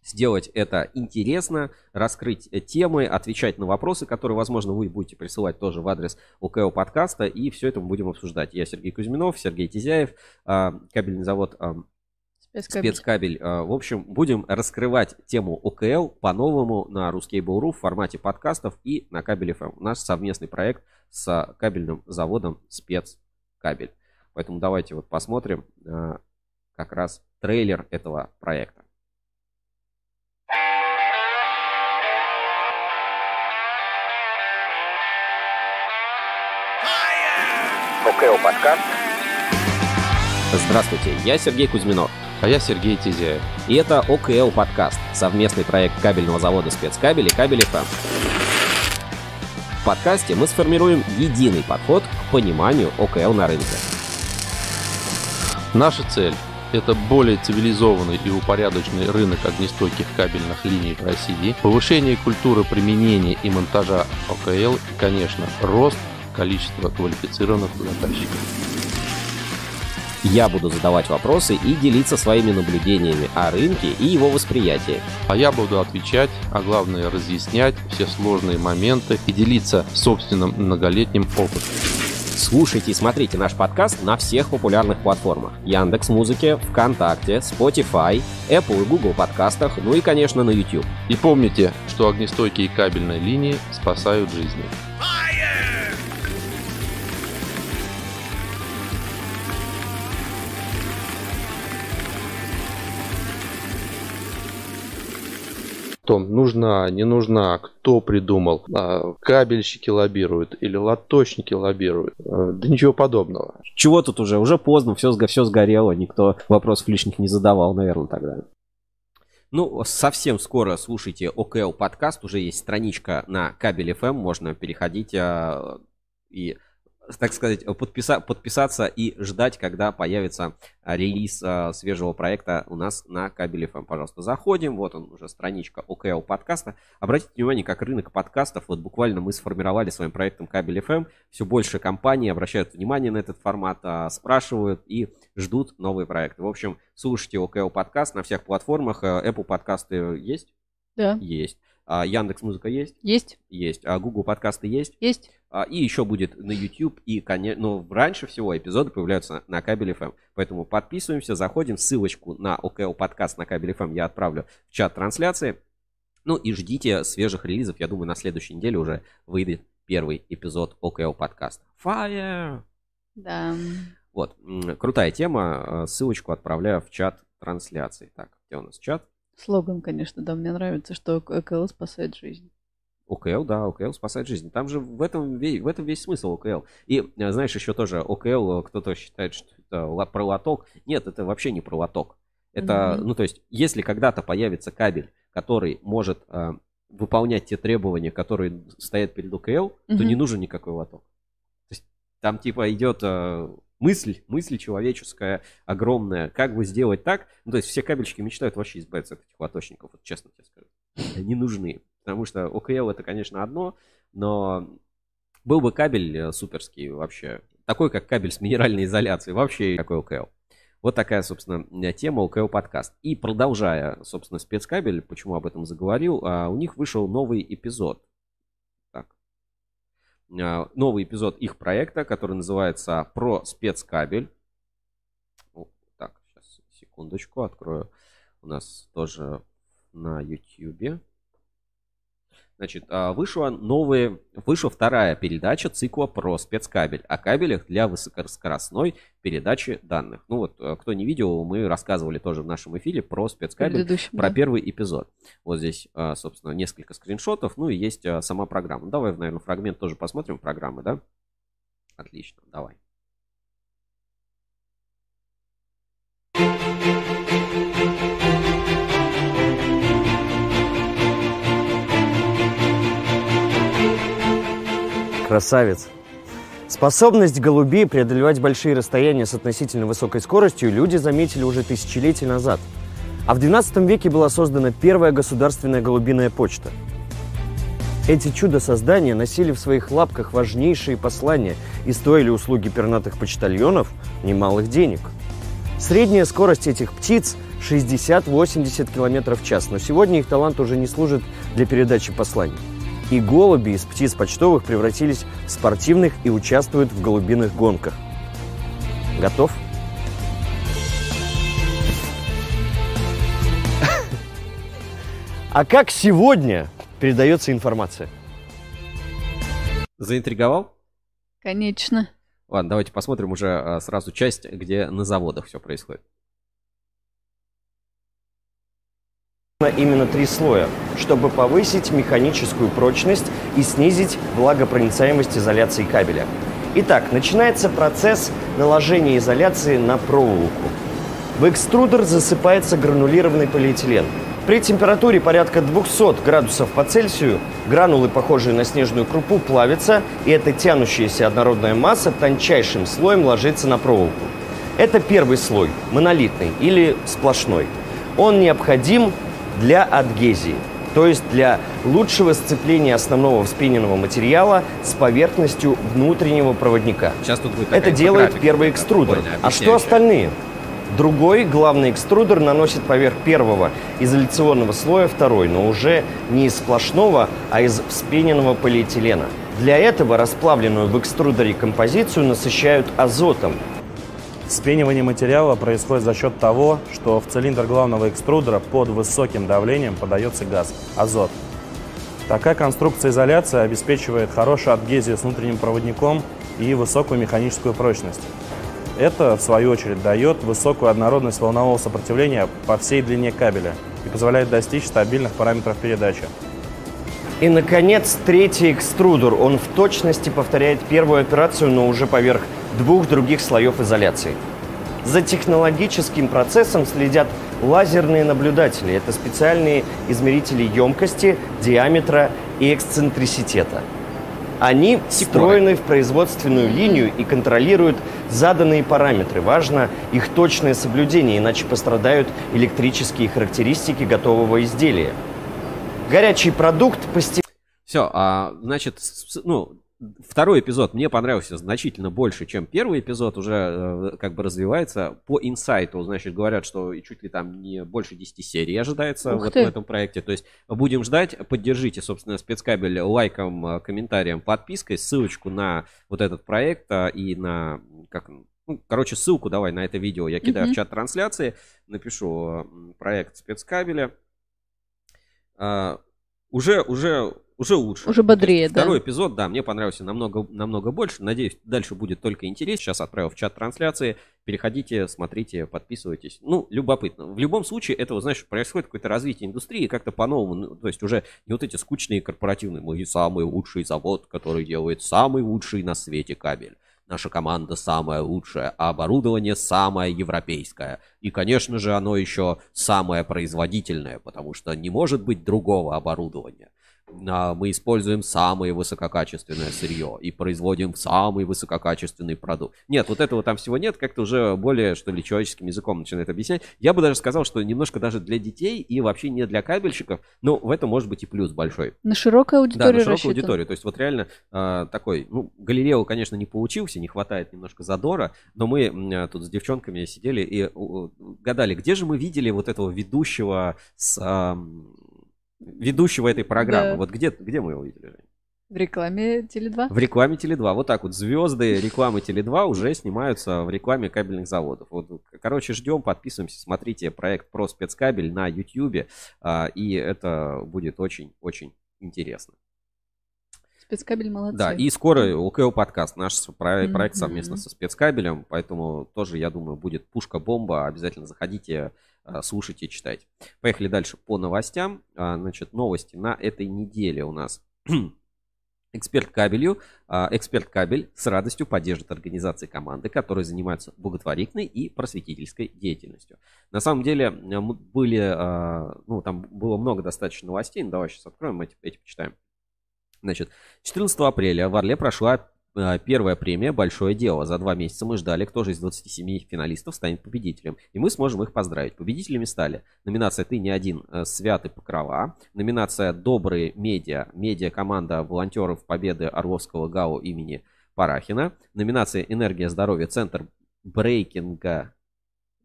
сделать это интересно, раскрыть э, темы, отвечать на вопросы, которые, возможно, вы будете присылать тоже в адрес ОКО подкаста, и все это мы будем обсуждать. Я Сергей Кузьминов, Сергей Тизяев, а, кабельный завод а, Спецкабель. Спецкабель. А, в общем, будем раскрывать тему ОКЛ по-новому на Ruskable.ru в формате подкастов и на Кабель FM. Наш совместный проект с кабельным заводом Спецкабель. Поэтому давайте вот посмотрим как раз трейлер этого проекта. ОКО подкаст. Здравствуйте, я Сергей Кузьминов. А я Сергей Тизяев. И это ОКЛ подкаст, совместный проект кабельного завода спецкабель и кабель ФМ. В подкасте мы сформируем единый подход к пониманию ОКЛ на рынке. Наша цель – это более цивилизованный и упорядоченный рынок огнестойких кабельных линий в России, повышение культуры применения и монтажа ОКЛ и, конечно, рост количество квалифицированных заказчиков. Я буду задавать вопросы и делиться своими наблюдениями о рынке и его восприятии. А я буду отвечать, а главное разъяснять все сложные моменты и делиться собственным многолетним опытом. Слушайте и смотрите наш подкаст на всех популярных платформах. Яндекс Музыке, ВКонтакте, Spotify, Apple и Google подкастах, ну и, конечно, на YouTube. И помните, что огнестойкие кабельные линии спасают жизни. Том, нужна, не нужна, кто придумал, а, кабельщики лоббируют или лоточники лоббируют. А, да ничего подобного. Чего тут уже? Уже поздно, все, все сгорело, никто вопросов лишних не задавал, наверное, тогда. Ну, совсем скоро слушайте ОКЛ подкаст, уже есть страничка на кабель FM, можно переходить а, и так сказать, подписа подписаться и ждать, когда появится а, релиз а, свежего проекта у нас на кабеле FM. Пожалуйста, заходим. Вот он уже страничка ОКЛ подкаста. Обратите внимание, как рынок подкастов, вот буквально мы сформировали своим проектом кабель FM. Все больше компаний обращают внимание на этот формат, а, спрашивают и ждут новые проекты. В общем, слушайте ОКЛ подкаст на всех платформах. Apple подкасты есть? Да. Есть. А Яндекс Музыка есть? Есть. Есть. А Google подкасты есть? Есть. А, и еще будет на YouTube. И, конечно, ну, раньше всего эпизоды появляются на кабеле FM. Поэтому подписываемся, заходим. Ссылочку на ОКО подкаст на кабеле FM я отправлю в чат трансляции. Ну и ждите свежих релизов. Я думаю, на следующей неделе уже выйдет первый эпизод ОКО подкаста. Fire! Да. Вот, крутая тема. э, Ссылочку отправляю в чат трансляции. Так, где у нас чат? Слоган, конечно, да, мне нравится, что ОКЛ спасает жизнь. ОКЛ, да, ОКЛ спасает жизнь. Там же в этом, в этом весь смысл ОКЛ. И, э, знаешь, еще тоже ОКЛ, э, кто-то считает, что это про лоток. Нет, это вообще не про лоток. Это, Мгм. ну, то есть, если когда-то появится кабель, который может э, выполнять те требования, которые стоят перед ОКЛ, то Мгм. не нужен никакой лоток. То есть, там, типа, идет э, мысль, мысль человеческая огромная, как бы сделать так. Ну, то есть, все кабельщики мечтают вообще избавиться от этих лоточников, вот честно тебе скажу. Они нужны. Потому что ОКЛ это, конечно, одно, но был бы кабель э, суперский вообще. Такой, как кабель с минеральной изоляцией. Вообще какой ОКЛ. Вот такая, собственно, тема ОКЛ подкаст. И продолжая, собственно, спецкабель, почему об этом заговорил, а, у них вышел новый эпизод. А, Новый эпизод их проекта, который называется «Про спецкабель». Так, сейчас, секундочку, открою. У нас тоже на YouTube. Значит, а, вышла, новые, вышла вторая передача цикла про спецкабель о кабелях для высокоскоростной передачи данных. Ну вот, э, кто не видел, мы рассказывали тоже в нашем эфире про спецкабель, про да. первый эпизод. Вот здесь, а, собственно, несколько скриншотов, ну и есть а, сама программа. Ну, Давай, наверное, фрагмент тоже посмотрим программы, да? Отлично, давай. Красавец. Способность голубей преодолевать большие расстояния с относительно высокой скоростью люди заметили уже тысячелетия назад. А в XII веке была создана первая государственная голубиная почта. Эти чудо-создания носили в своих лапках важнейшие послания и стоили услуги пернатых почтальонов немалых денег. Средняя скорость этих птиц 60-80 км в час, но сегодня их талант уже не служит для передачи посланий. И голуби из птиц почтовых превратились в спортивных и участвуют в голубиных гонках. Готов? А как сегодня передается информация? Заинтриговал? Конечно. Ладно, давайте посмотрим уже а, сразу часть, где на заводах все происходит. Именно три слоя, чтобы повысить механическую прочность и снизить влагопроницаемость изоляции кабеля. Итак, начинается процесс наложения изоляции на проволоку. В экструдер засыпается гранулированный полиэтилен. При температуре порядка 200 градусов по Цельсию гранулы, похожие на снежную крупу, плавятся, и эта тянущаяся однородная масса тончайшим слоем ложится на проволоку. Это первый слой, монолитный или сплошной. Он необходим для адгезии, то есть для лучшего сцепления основного вспененного материала с поверхностью внутреннего проводника. Сейчас тут будет Это делает первый экструдер. А что остальные? Другой, главный экструдер, наносит поверх первого изоляционного слоя второй, но уже не из сплошного, а из вспененного полиэтилена. Для этого расплавленную в экструдере композицию насыщают азотом. Вспенивание материала происходит за счет того, что в цилиндр главного экструдера под высоким давлением подается газ – азот. Такая конструкция изоляции обеспечивает хорошую адгезию с внутренним проводником и высокую механическую прочность. Это, в свою очередь, дает высокую однородность волнового сопротивления по всей длине кабеля и позволяет достичь стабильных параметров передачи. И, наконец, третий экструдер. Он в точности повторяет первую операцию, но уже поверх двух других слоев изоляции. За технологическим процессом следят лазерные наблюдатели. Это специальные измерители емкости, диаметра и эксцентриситета. Они встроены в производственную линию и контролируют заданные параметры. Важно их точное соблюдение, иначе пострадают электрические характеристики готового изделия. Горячий продукт постепенно... Все, а, значит, ну, второй эпизод мне понравился значительно больше, чем первый эпизод, уже э, как бы развивается. По инсайту, значит, говорят, что чуть ли там не больше 10 серий ожидается Ух вот ты. в этом проекте. То есть будем ждать, поддержите, собственно, спецкабель лайком, э, комментарием, подпиской, ссылочку на вот этот проект а, и на, как, ну, короче, ссылку давай на это видео я кидаю Мгм. в чат трансляции, напишу э, проект спецкабеля. А, уже, уже, Уже лучше. Уже бодрее, есть Второй да. эпизод, да, мне понравился намного, намного больше. Надеюсь, дальше будет только интерес. Сейчас отправил в чат трансляции. Переходите, смотрите, подписывайтесь. Ну, любопытно. В любом случае, это, вот, знаешь, происходит какое-то развитие индустрии как-то по-новому. Ну, то есть уже не вот эти скучные корпоративные. Мы самый лучший завод, который делает самый лучший на свете кабель. Наша команда самая лучшая, а оборудование самое европейское. И, конечно же, оно еще самое производительное, потому что не может быть другого оборудования. А, Мы используем самое высококачественное сырье и производим самый высококачественный продукт. Нет, вот этого там всего нет, как-то уже более, что ли, человеческим языком начинает объяснять. Я бы даже сказал, что немножко даже для детей и вообще не для кабельщиков, но в этом может быть и плюс большой. На широкую Да, аудиторию на широкую рассчитан. аудиторию. То есть вот реально а, такой, ну, Галилео, конечно, не получился, не хватает немножко задора, но мы а, тут с девчонками сидели и у, гадали, где же мы видели вот этого ведущего с ам, ведущего этой программы. Да. Вот где, где мы его видели? В рекламе Теле2. В рекламе Теле2. Вот так вот звезды рекламы Теле2 уже снимаются в рекламе кабельных заводов. Вот, короче, ждем, подписываемся, смотрите проект про спецкабель на YouTube, а, и это будет очень-очень интересно. Спецкабель молодцы. Да, и скоро УКО подкаст, наш про- проект Мгм. совместно со спецкабелем, поэтому тоже, я думаю, будет пушка-бомба. Обязательно заходите, а, слушайте, читайте. Поехали дальше по новостям. А, Значит, новости на этой неделе у нас. Эксперт кабелью, а, эксперт кабель с радостью поддержит организации команды, которые занимаются благотворительной и просветительской деятельностью. На самом деле м- были, ну там было много достаточно новостей, ну, давай сейчас откроем эти, эти почитаем. Значит, 14 апреля в Орле прошла э, первая премия «Большое дело». За два месяца мы ждали, кто же из 27 финалистов станет победителем. И мы сможем их поздравить. Победителями стали номинация «Ты не один» э, Святы Покрова, номинация «Добрые медиа», медиа-команда волонтеров Победы Орловского ГАУ имени Парахина, номинация «Энергия здоровья», Центр брейкинга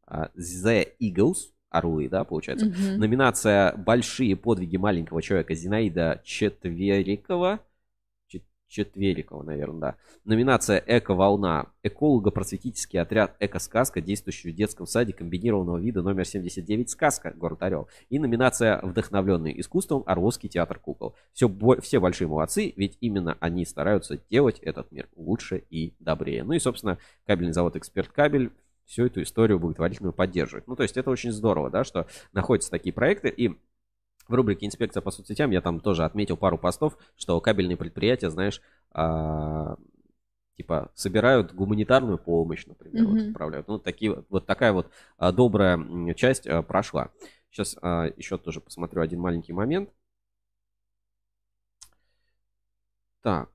а, The Eagles, Орлы, да, получается. Мгм. Номинация «Большие подвиги маленького человека» Зинаида Четверикова. Чет- Четверикова, наверное, да. Номинация «Эко-волна». Эколого-просветительский отряд «Эко-сказка», действующий в детском саде комбинированного вида номер 79 «Сказка», город Орел. И номинация «Вдохновленный искусством. Орловский театр кукол». Все, бо- все большие молодцы, ведь именно они стараются делать этот мир лучше и добрее. Ну и, собственно, кабельный завод «Эксперт Кабель» всю эту историю благотворительную поддерживает. Ну, то есть это очень здорово, да, что находятся такие проекты. И в рубрике «Инспекция по соцсетям» я там тоже отметил пару постов, что кабельные предприятия, знаешь, а, типа собирают гуманитарную помощь, например, вот, Мгм. отправляют. Ну, такие, вот- вот такая вот а, добрая часть а, прошла. Сейчас еще тоже посмотрю один маленький момент. Так.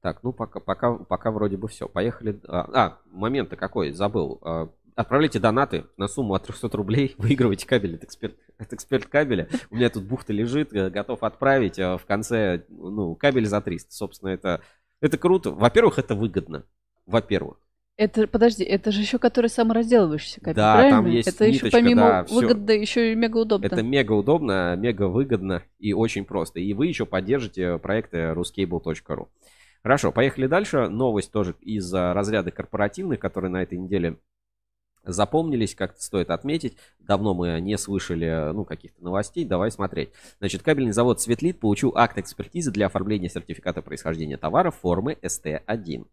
Так, ну пока, пока, пока вроде бы все. Поехали. А, а, момент-то какой, забыл. Отправляйте донаты на сумму от 300 рублей, выигрывайте кабель от эксперт, от эксперт кабеля. У меня тут бухта лежит, э, готов отправить. а В конце, ну, кабель за 300. Собственно, это, это круто. Во-первых, это выгодно. Во-первых. Это, подожди, это же еще который саморазделывающийся кабель, Да, правильно? там есть это еще ниточка, помимо да, выгоды, еще и мега удобно. Это мега удобно, мега выгодно и очень просто. И вы еще поддержите проекты ruscable.ru. Хорошо, поехали дальше. Новость тоже из а, разряда корпоративных, которые на этой неделе запомнились, как-то стоит отметить. Давно мы не слышали, ну, каких-то новостей. Давай смотреть. Значит, кабельный завод Светлит получил акт экспертизы для оформления сертификата происхождения товара формы ST1.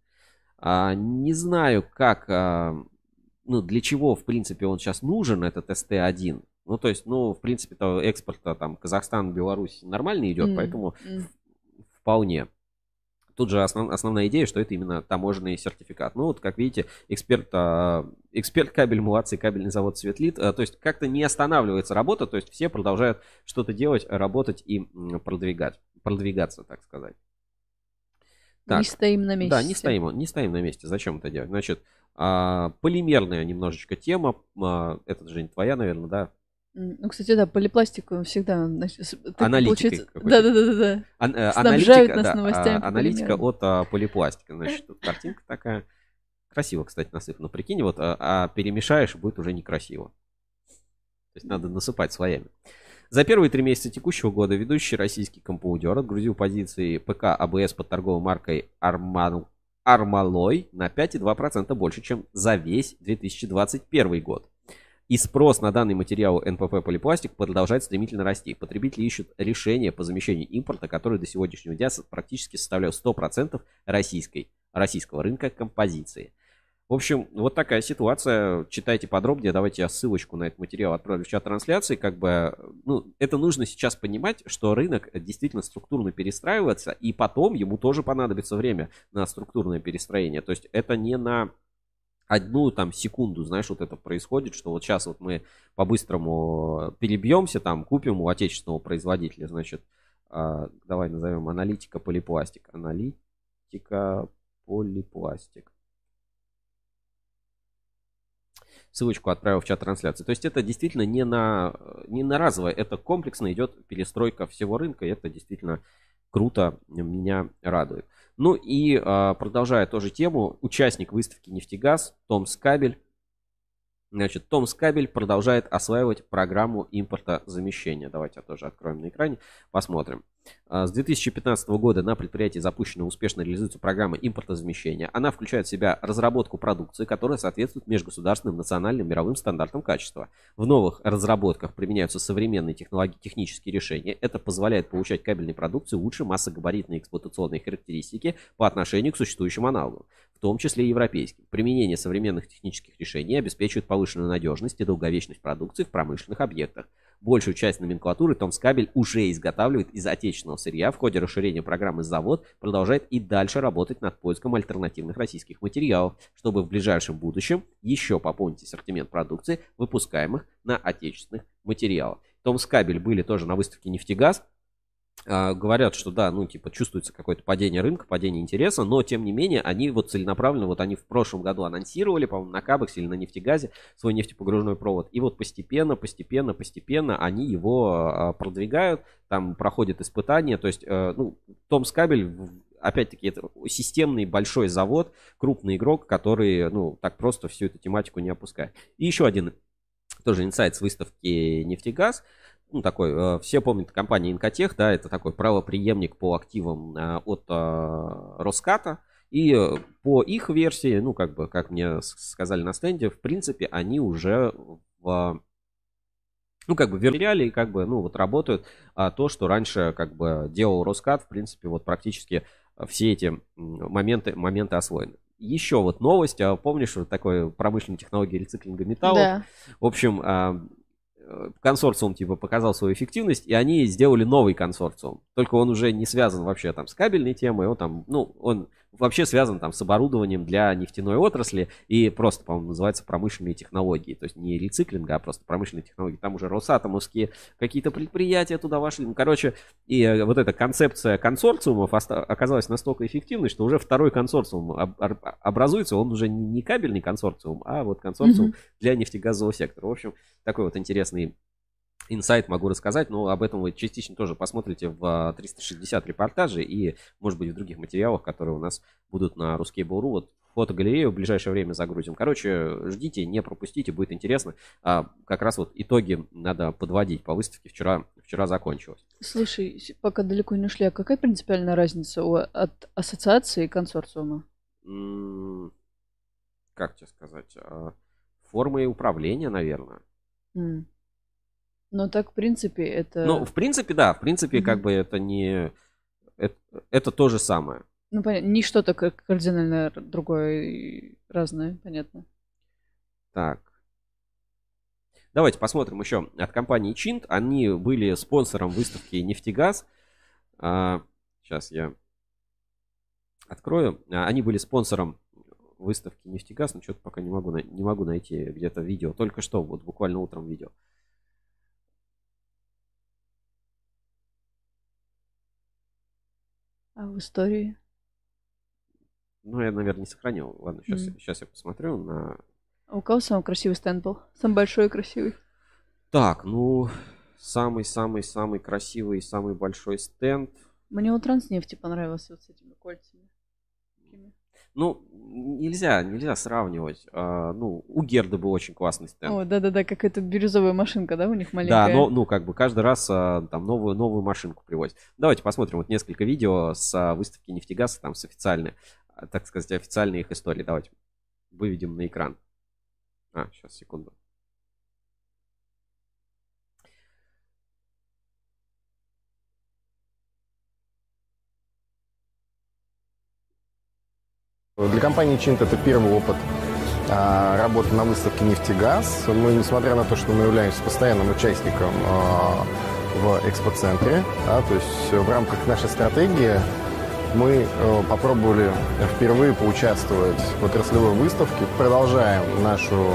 А, не знаю, как, а, ну, для чего, в принципе, он сейчас нужен, этот ST1. Ну, то есть, ну, в принципе, то экспорта там Казахстан, Беларусь нормально идет, М, поэтому м. вполне. Тут же основ- основная идея, что это именно таможенный сертификат. Ну, вот, как видите, эксперт, а, эксперт кабель молодцы, кабельный завод Светлит. А, То есть, как-то не останавливается работа, то есть, все продолжают что-то делать, работать и продвигать, продвигаться, так сказать. Не стоим на месте. Да, не стоим, не стоим на месте. Зачем это делать? Значит, а, полимерная немножечко тема. А, Это, Жень, твоя, наверное, да? Ну, кстати, да, полипластику всегда значит, какой-то. Да, да, да, да. Ан- э, Снабжают нас да, новостями а, аналитика от а, полипластика. Значит, тут картинка такая. Красиво, кстати, насыпано. Прикинь, вот а, а перемешаешь, будет уже некрасиво. То есть надо насыпать слоями. За первые три месяца текущего года ведущий российский компаудер отгрузил позиции ПК АБС под торговой маркой Арман... Армалой на 5,2% больше, чем за весь 2021 год. И спрос на данный материал НПП полипластик продолжает стремительно расти. Потребители ищут решения по замещению импорта, который до сегодняшнего дня практически составлял 100% российской, российского рынка композиции. В общем, вот такая ситуация. Читайте подробнее. Давайте я ссылочку на этот материал отправлю в чат трансляции. Как бы, ну, это нужно сейчас понимать, что рынок действительно структурно перестраивается, и потом ему тоже понадобится время на структурное перестроение. То есть это не на одну там секунду, знаешь, вот это происходит, что вот сейчас вот мы по-быстрому перебьемся, там, купим у отечественного производителя, значит, э, давай назовем аналитика полипластик. Аналитика полипластик. ссылочку отправил в чат трансляции. То есть это действительно не на, не на разовое, это комплексно идет перестройка всего рынка, и это действительно круто, меня радует. Ну и продолжая тоже тему, участник выставки «Нефтегаз» Том Скабель Значит, Томс Кабель продолжает осваивать программу импортозамещения. Давайте тоже откроем на экране, посмотрим. А, с 2015 года на предприятии запущена успешно реализуется программа импортозамещения. Она включает в себя разработку продукции, которая соответствует межгосударственным, национальным, мировым стандартам качества. В новых разработках применяются современные технологии, технические решения. Это позволяет получать кабельной продукции лучше массогабаритные эксплуатационные характеристики по отношению к существующим аналогам том числе европейским. Применение современных технических решений обеспечивает повышенную надежность и долговечность продукции в промышленных объектах. Большую часть номенклатуры Томскабель уже изготавливает из отечественного сырья. В ходе расширения программы завод продолжает и дальше работать над поиском альтернативных российских материалов, чтобы в ближайшем будущем еще пополнить ассортимент продукции, выпускаемых на отечественных материалах. Томскабель были тоже на выставке «Нефтегаз», говорят, что да, ну, типа, чувствуется какое-то падение рынка, падение интереса, но, тем не менее, они вот целенаправленно, вот они в прошлом году анонсировали, по-моему, на Кабексе или на нефтегазе свой нефтепогружной провод, и вот постепенно, постепенно, постепенно они его а, продвигают, там проходят испытания, то есть, э, ну, Томскабель опять-таки, это системный большой завод, крупный игрок, который, ну, так просто всю эту тематику не опускает. И еще один тоже инсайт с выставки «Нефтегаз», ну, такой, э, все помнят компанию Инкотех, да, это такой правоприемник по активам э, от э, Роската. И по их версии, ну, как бы, как мне сказали на стенде, в принципе, они уже в ну, как бы верили, как бы, ну, вот работают а, то, что раньше, как бы, делал Роскат, в принципе, вот практически все эти моменты, моменты освоены. Еще вот новость, а помнишь, вот такой промышленной технологии рециклинга металла? Да. В общем, а, консорциум типа показал свою эффективность, и они сделали новый консорциум. Только он уже не связан вообще там с кабельной темой, он там, ну, он вообще связан там с оборудованием для нефтяной отрасли и просто, по-моему, называется промышленные технологии. То есть не рециклинга, а просто промышленные технологии. Там уже Росатомовские какие-то предприятия туда вошли. Ну, короче, и э, вот эта концепция консорциумов оказалась настолько эффективной, что уже второй консорциум образуется. Он уже не кабельный консорциум, а вот консорциум mm-hmm. для нефтегазового сектора. В общем, такой вот интересный инсайт могу рассказать, но об этом вы частично тоже посмотрите в 360 а, репортаже и, может быть, в других материалах, которые у нас будут на Ruskable.ru. Вот фотогалерею в ближайшее время загрузим. Короче, ждите, не пропустите, будет интересно. А, как раз вот итоги надо подводить по выставке. Вчера, вчера закончилось. Слушай, пока далеко не ушли, а какая принципиальная разница от ассоциации и консорциума? Как тебе сказать? А, формы управления, наверное. Mm. Ну так, в принципе, это... Ну, в принципе, да. В принципе, mm-hmm. как бы это не... Это, это то же самое. Ну, понятно. Не что-то кардинально другое и разное, понятно. Так. Давайте посмотрим еще от компании Чинт. Они были спонсором выставки «Нефтегаз». А, сейчас я открою. А, они были спонсором выставки «Нефтегаз», но что-то пока не могу, не могу найти где-то видео. Только что, вот буквально утром видео. А в истории? Ну, я, наверное, не сохранил. Ладно, сейчас, mm. сейчас я посмотрю на... А у кого самый красивый стенд был? Самый большой и красивый? Так, ну, самый-самый-самый красивый и самый большой стенд. Мне у Транснефти понравился вот с этими кольцами. Ну, нельзя, нельзя сравнивать. А, ну, у Герды был очень классный стенд. О, да-да-да, как эта бирюзовая машинка, да, у них маленькая? Да, но, ну, как бы каждый раз а, там новую, новую машинку привозят. Давайте посмотрим вот несколько видео с а, выставки нефтегаза, там с официальной, так сказать, официальные их истории. Давайте выведем на экран. А, сейчас, секунду. Для компании Чинт это первый опыт а, работы на выставке «Нефтегаз». Мы, несмотря на то, что мы являемся постоянным участником а, в экспоцентре, да, то есть в рамках нашей стратегии мы э, попробовали впервые поучаствовать в отраслевой выставке, продолжаем нашу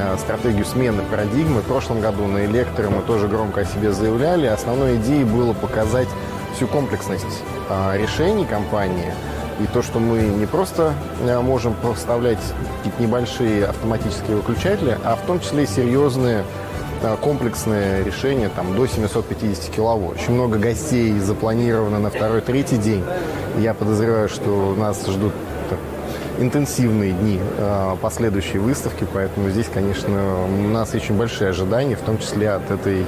э, стратегию смены парадигмы. В прошлом году на электро мы тоже громко о себе заявляли. Основной идеей было показать всю комплексность а, решений компании и то, что мы не просто э, можем поставлять какие-то небольшие автоматические выключатели, а в том числе и серьезные э, комплексные решения там, до 750 киловатт. Очень много гостей запланировано на второй-третий день. Я подозреваю, что нас ждут интенсивные дни э, последующей выставки, поэтому здесь, конечно, у нас очень большие ожидания, в том числе от этой,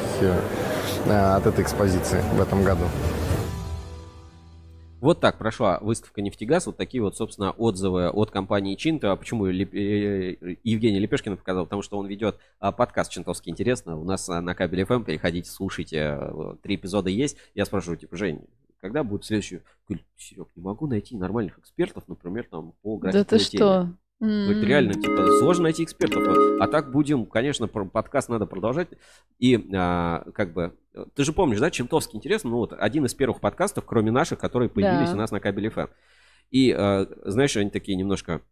от этой экспозиции в этом году. Вот так прошла выставка «Нефтегаз». Вот такие вот, собственно, отзывы от компании Чинта. Почему Леп... э, Евгений Лепешкин показал? Потому что он ведет а, подкаст «Чинтовский интересно». У нас а, на кабеле FM. Переходите, слушайте. э, Три эпизода есть. Я спрашиваю, типа, Жень, когда будет следующий? Говорит, Серег, не могу найти нормальных экспертов, например, там, по Да графику ты что? Говорит, М. реально, типа, сложно найти экспертов. А так будем, конечно, подкаст надо продолжать. И, а, как бы, ты же помнишь, да, Чемтовский интересно, ну вот, один из первых подкастов, кроме наших, которые появились Да. у нас на кабеле ФМ. И, а, знаешь, они такие немножко...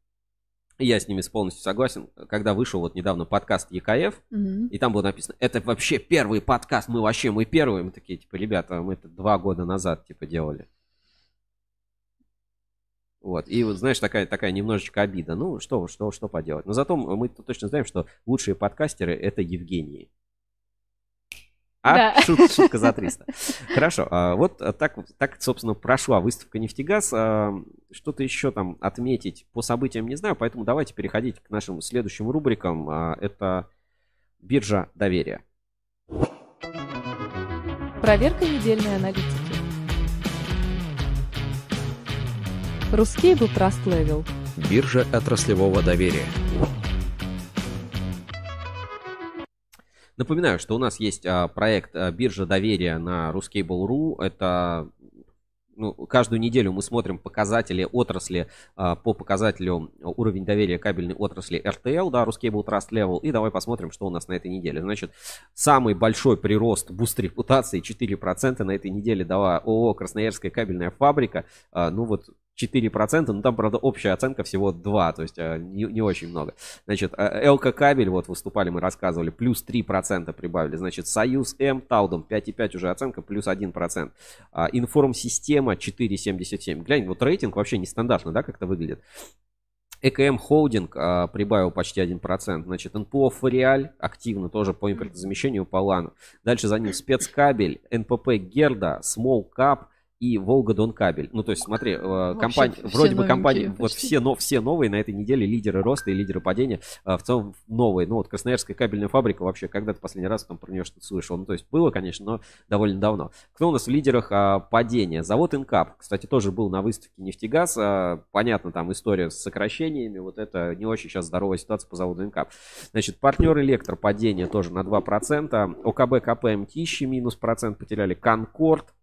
Я с ними полностью согласен. Когда вышел вот недавно подкаст ЕКФ, Мгм. и там было написано, это вообще первый подкаст, мы вообще, мы первые. Мы такие, типа, ребята, мы это два года назад, типа, делали. Вот. И вот, знаешь, такая, такая немножечко обида. Ну, что, что, что поделать. Но зато мы точно знаем, что лучшие подкастеры это Евгении. А? Да. Шут- шутка за 300. Хорошо. а, Вот так, вот- так, собственно, прошла выставка «Нефтегаз». А, Что-то еще там отметить по событиям не знаю, поэтому давайте переходить к нашим следующим рубрикам. А, Это биржа доверия. Проверка недельной аналитики. Ruscable Trust Level. Биржа отраслевого доверия. Напоминаю, что у нас есть а, проект а, биржа доверия на Ruscable.ru. Это ну, каждую неделю мы смотрим показатели отрасли а, по показателю уровень доверия кабельной отрасли RTL, да, Ruscable Trust Level. И давай посмотрим, что у нас на этой неделе. Значит, самый большой прирост boost репутации 4% на этой неделе дала ООО Красноярская кабельная фабрика. Ну вот 4%, но там, правда, общая оценка всего 2, то есть а, не, не очень много. Значит, а, ЛК Кабель, вот выступали, мы рассказывали, плюс 3% прибавили. Значит, Союз М, Таудом 5,5 уже оценка, плюс 1%. А, Информсистема 4,77. Глянь, вот рейтинг вообще нестандартно, да, как это выглядит. ЭКМ Холдинг а, прибавил почти 1%. Значит, НПО Фориаль активно тоже по импортозамещению по лану. Дальше за ним спецкабель, НПП Герда, Small Cap и Волга Дон Кабель. Ну, то есть, смотри, э, компания, все вроде бы компании, вот почти. все, но, все новые на этой неделе лидеры роста и лидеры падения. а, в целом новые. Ну, вот Красноярская кабельная фабрика вообще, когда ты последний раз там про нее что-то слышал? Ну, то есть, было, конечно, но довольно давно. Кто у нас в лидерах а, падения? Завод Инкаб, кстати, тоже был на выставке нефтегаз. А, понятно, там история с сокращениями. Вот это не очень сейчас здоровая ситуация по заводу Инкаб. Значит, партнер Электро падение тоже на 2%. ОКБ КП Мытищи минус процент потеряли. Конкорд,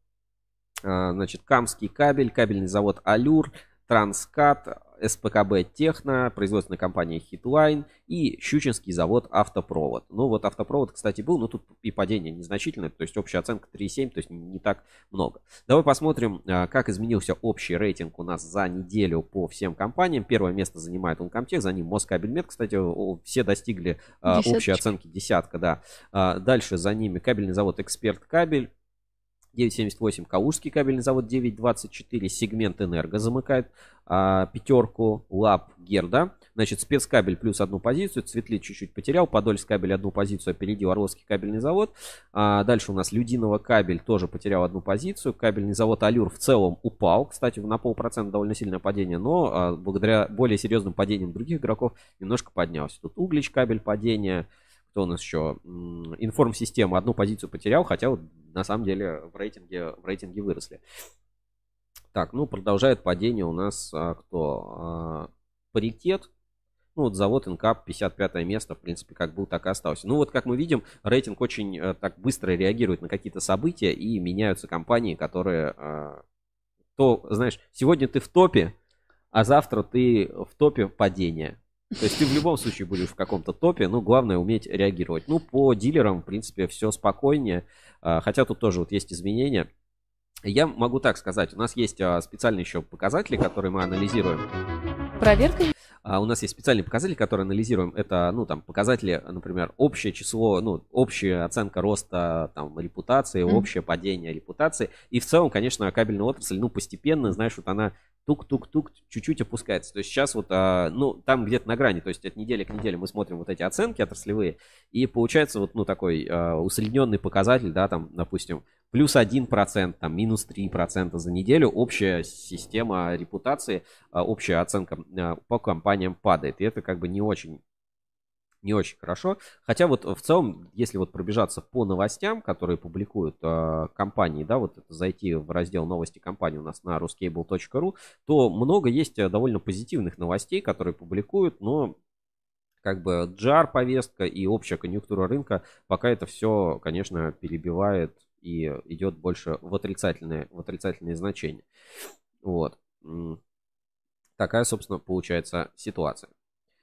значит, Камский кабель, кабельный завод Алюр, Транскат, СПКБ Техно, производственная компания Хитлайн и Щучинский завод Автопровод. Ну вот Автопровод, кстати, был, но тут и падение незначительное, то есть общая оценка 3,7, то есть не так много. Давай посмотрим, а, как изменился общий рейтинг у нас за неделю по всем компаниям. Первое место занимает Uncomtech, за ним Москабельмет, кстати, все достигли а, общей Десяточка. оценки десятка, да. А, Дальше за ними кабельный завод Эксперт Кабель, 9.78 Калужский кабельный завод 9.24 сегмент энерго замыкает а, пятерку лап Герда. Значит спецкабель плюс одну позицию Цветли чуть-чуть потерял Подольск кабель одну позицию опередил Орловский кабельный завод. А, дальше у нас Людиново кабель тоже потерял одну позицию. Кабельный завод Алюр в целом упал кстати на полпроцента довольно сильное падение но а, благодаря более серьезным падениям других игроков немножко поднялся. Тут Углич кабель падение кто у нас еще? Информсистема одну позицию потерял, хотя вот на самом деле в рейтинге, в рейтинге выросли. Так, ну продолжает падение у нас а, кто? А, паритет. Ну вот завод Инкап 55 место, в принципе, как был, так и остался. Ну вот как мы видим, рейтинг очень э, так быстро реагирует на какие-то события и меняются компании, которые... а, то, знаешь, сегодня ты в топе, а завтра ты в топе падения. То есть ты в любом случае будешь в каком-то топе, ну, главное уметь реагировать. Ну, по дилерам, в принципе, все спокойнее, а, хотя тут тоже вот есть изменения. Я могу так сказать, у нас есть а, специальные еще показатели, которые мы анализируем. Проверка? А у нас есть специальные показатели, которые анализируем. Это, ну, там, показатели, например, общее число, ну, общая оценка роста, там, репутации, mm-hmm. общее падение репутации. И в целом, конечно, кабельная отрасль, ну, постепенно, знаешь, вот она тук-тук-тук чуть-чуть опускается. То есть сейчас вот, а, ну, там где-то на грани, то есть от недели к неделе мы смотрим вот эти оценки отраслевые, и получается вот, ну, такой а, усредненный показатель, да, там, допустим, плюс 1%, там, минус 3% за неделю, общая система репутации, а, общая оценка а, по компаниям падает. И это как бы не очень не очень хорошо. Хотя вот в целом, если вот пробежаться по новостям, которые публикуют э, компании, да, вот зайти в раздел новости компании у нас на ruscable.ru, то много есть довольно позитивных новостей, которые публикуют, но как бы джар повестка и общая конъюнктура рынка пока это все, конечно, перебивает и идет больше в отрицательные, в отрицательные значения. Вот. Такая, собственно, получается ситуация.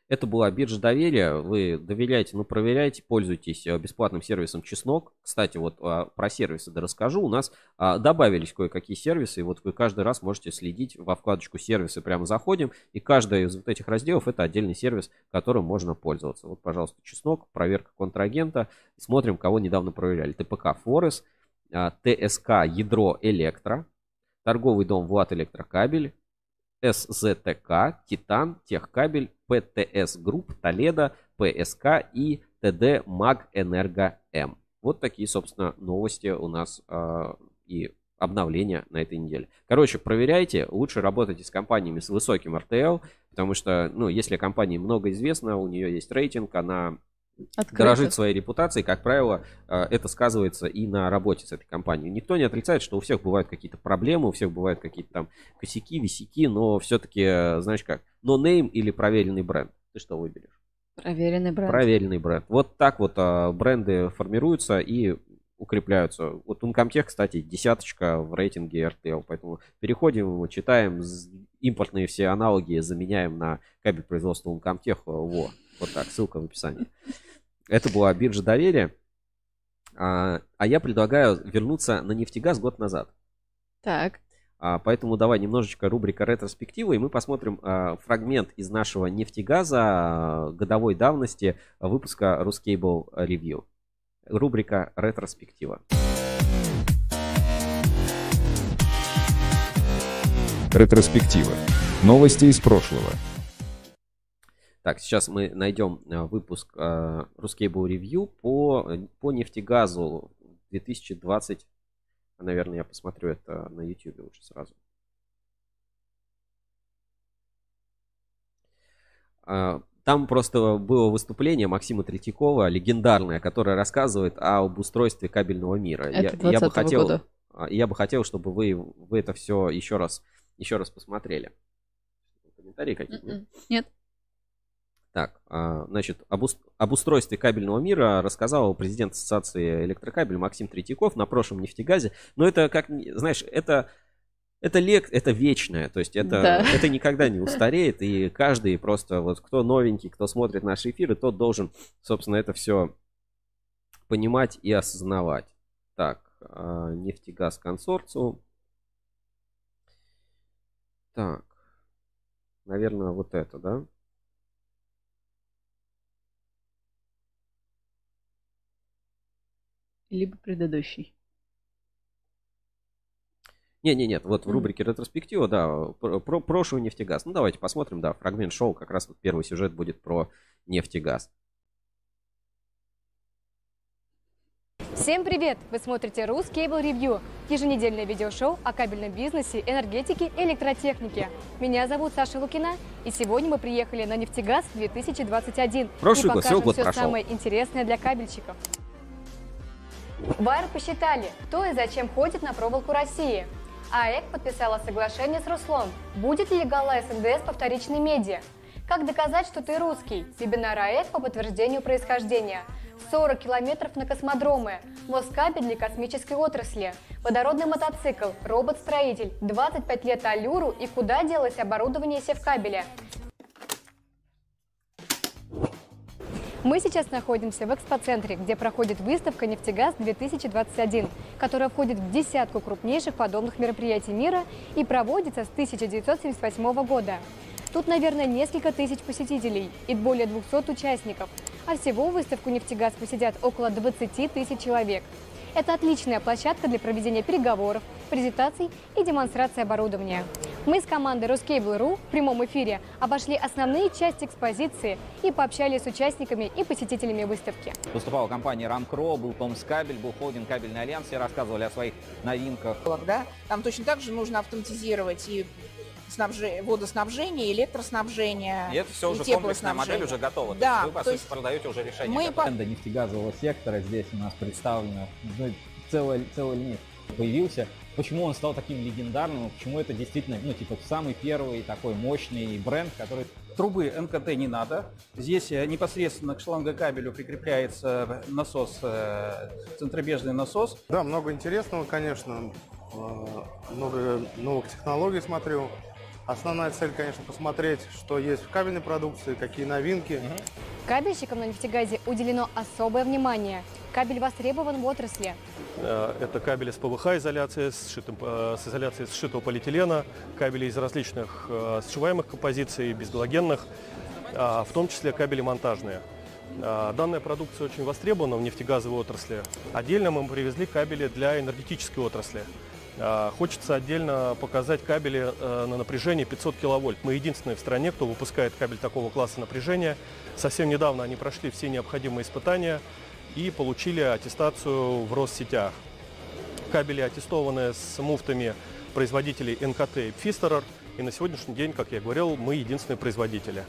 Это была биржа доверия. Вы доверяете, ну проверяйте, пользуйтесь э, бесплатным сервисом Чеснок. Кстати, вот а, про сервисы да расскажу. У нас а, добавились кое-какие сервисы, и вот вы каждый раз можете следить во вкладочку сервисы, прямо заходим, и каждый из вот этих разделов это отдельный сервис, которым можно пользоваться. Вот, пожалуйста, Чеснок, проверка контрагента. Смотрим, кого недавно проверяли. ТПК Форес, а, ТСК Ядро Электро, торговый дом Влад Электрокабель, СЗТК, Титан, Техкабель, ПТС Групп, Толедо, ПСК и ТД Маг Энерго М. Вот такие, собственно, новости у нас э, и обновления на этой неделе. Короче, проверяйте, лучше работайте с компаниями с высоким RTL, потому что, ну, если компании много известно, у нее есть рейтинг, она Открыто. дорожит своей репутацией, как правило, э, это сказывается и на работе с этой компанией. Никто не отрицает, что у всех бывают какие-то проблемы, у всех бывают какие-то там косяки, висяки, но все-таки, э, знаешь как, но name или проверенный бренд. Ты что выберешь? Проверенный бренд. Проверенный бренд. Вот так вот а, бренды формируются и укрепляются. Вот Uncomtech, кстати, десяточка в рейтинге RTL, поэтому переходим, читаем импортные все аналоги, заменяем на кабель производства Uncomtech. Во, вот так, ссылка в описании. Это была биржа доверия. А, а я предлагаю вернуться на нефтегаз год назад. Так. А, поэтому давай немножечко рубрика ретроспектива, и мы посмотрим а, фрагмент из нашего нефтегаза годовой давности выпуска Ruscable Review. Рубрика ретроспектива. Ретроспектива. Новости из прошлого. Так, сейчас мы найдем э, выпуск uh, Ruscable Review по, по нефтегазу 2020. Наверное, я посмотрю это на YouTube лучше сразу. Uh, там просто было выступление Максима Третьякова, легендарное, которое рассказывает об устройстве кабельного мира. Это я, я бы хотел, года. я бы хотел, чтобы вы, вы это все еще раз, еще раз посмотрели. Комментарии какие-то? М-м. Нет. Так, а, значит, об, устройстве кабельного мира рассказал президент Ассоциации электрокабель Максим Третьяков на прошлом нефтегазе. Но это, как, знаешь, это, это лек, это вечное, то есть это, да. это никогда не устареет, и каждый просто, вот кто новенький, кто смотрит наши эфиры, тот должен, собственно, это все понимать и осознавать. Так, а, нефтегаз консорциум. Так, наверное, вот это, да? Либо предыдущий. Не, не, нет, вот в рубрике ретроспектива, да, про, про прошлый нефтегаз. Ну, давайте посмотрим, да, фрагмент шоу, как раз вот первый сюжет будет про нефтегаз. Всем привет! Вы смотрите Ruscable Review, еженедельное видеошоу о кабельном бизнесе, энергетике и электротехнике. Меня зовут Саша Лукина, и сегодня мы приехали на нефтегаз 2021 Прошлый и год, все год все прошел. самое интересное для кабельщиков. Байер посчитали, кто и зачем ходит на проволоку России. АЭК подписала соглашение с Руслом. Будет ли легала СНДС по вторичной медиа? Как доказать, что ты русский? Вебинар АЭК по подтверждению происхождения. 40 километров на космодромы, Москабель для космической отрасли, водородный мотоцикл, робот-строитель, 25 лет Алюру и куда делось оборудование севкабеля. Мы сейчас находимся в экспоцентре, где проходит выставка «Нефтегаз-2021», которая входит в десятку крупнейших подобных мероприятий мира и проводится с 1978 года. Тут, наверное, несколько тысяч посетителей и более 200 участников, а всего выставку «Нефтегаз» посетят около 20 тысяч человек. Это отличная площадка для проведения переговоров, презентаций и демонстрации оборудования. Мы с командой Ruscable.ru в прямом эфире обошли основные части экспозиции и пообщались с участниками и посетителями выставки. Выступала компания Рамкро, был Томскабель, был холдинг Кабельный Альянс, все рассказывали о своих новинках. Да? Там точно так же нужно автоматизировать и снабже... водоснабжение, электроснабжение. И это все уже комплексная модель уже готова. Да. То есть вы, по сути, есть продаете уже решение. Мы. Бренда нефтегазового сектора здесь у нас представлено ну, целая, целая линия появился. Почему он стал таким легендарным? Почему это действительно, ну, типа, самый первый такой мощный бренд, который Трубы НКТ не надо. Здесь э, непосредственно к шлангокабелю прикрепляется насос, э, центробежный насос. Да, много интересного, конечно. Э, Много новых технологий смотрю. Основная цель, конечно, посмотреть, что есть в кабельной продукции, какие новинки. Кабельщикам на нефтегазе уделено особое внимание. Кабель востребован в отрасли. Э, Это кабели с ПВХ-изоляцией, с, э, с изоляцией сшитого полиэтилена, кабели из различных э, сшиваемых композиций, безгалогенных, а, в том числе кабели монтажные. А, Данная продукция очень востребована в нефтегазовой отрасли. Отдельно мы привезли кабели для энергетической отрасли. А, Хочется отдельно показать кабели э, на напряжение 500 киловольт. Мы единственные в стране, кто выпускает кабель такого класса напряжения. Совсем недавно они прошли все необходимые испытания и получили аттестацию в Россетях. Кабели аттестованы с муфтами производителей НКТ и Pfisterer. И на сегодняшний день, как я говорил, мы единственные производители.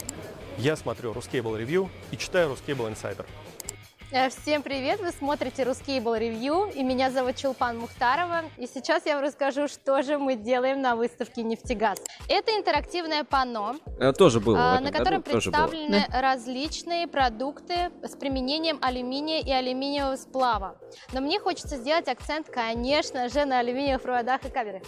Я смотрю Ruscable Review и читаю Ruscable Insider. Э, Всем привет! Вы смотрите Ruscable Review, и меня зовут Чулпан Мухтарова. И сейчас я вам расскажу, что же мы делаем на выставке «Нефтегаз». Это интерактивное панно, Э, Тоже было. этом на году, котором было. представлены различные продукты с применением алюминия и алюминиевого сплава. Но мне хочется сделать акцент, конечно же, на алюминиевых проводах и кабелях.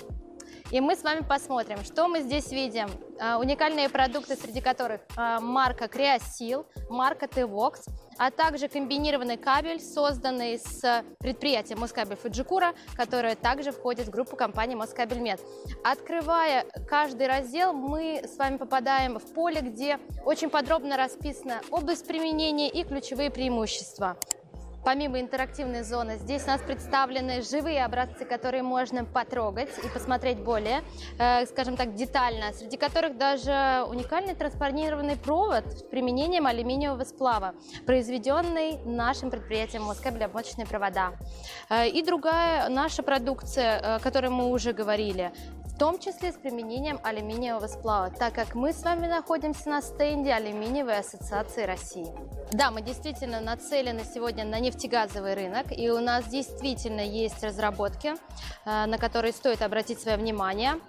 И мы с вами посмотрим, что мы здесь видим. А, Уникальные продукты, среди которых а, марка Креосил, марка T-Vox, а также комбинированный кабель, созданный с предприятием Москабель Фуджикура, которое также входит в группу компании Москабель Мед. Открывая каждый раздел, мы с вами попадаем в поле, где очень подробно расписана область применения и ключевые преимущества. Помимо интерактивной зоны, здесь у нас представлены живые образцы, которые можно потрогать и посмотреть более, э, скажем так, детально, среди которых даже уникальный транспонированный провод с применением алюминиевого сплава, произведенный нашим предприятием Москабель обмоточные провода. Э, и другая наша продукция, э, о которой мы уже говорили, в том числе с применением алюминиевого сплава, так как мы с вами находимся на стенде Алюминиевой ассоциации России. Да, мы действительно нацелены сегодня на нефтегазовый рынок, и у нас действительно есть разработки, э, на которые стоит обратить свое внимание.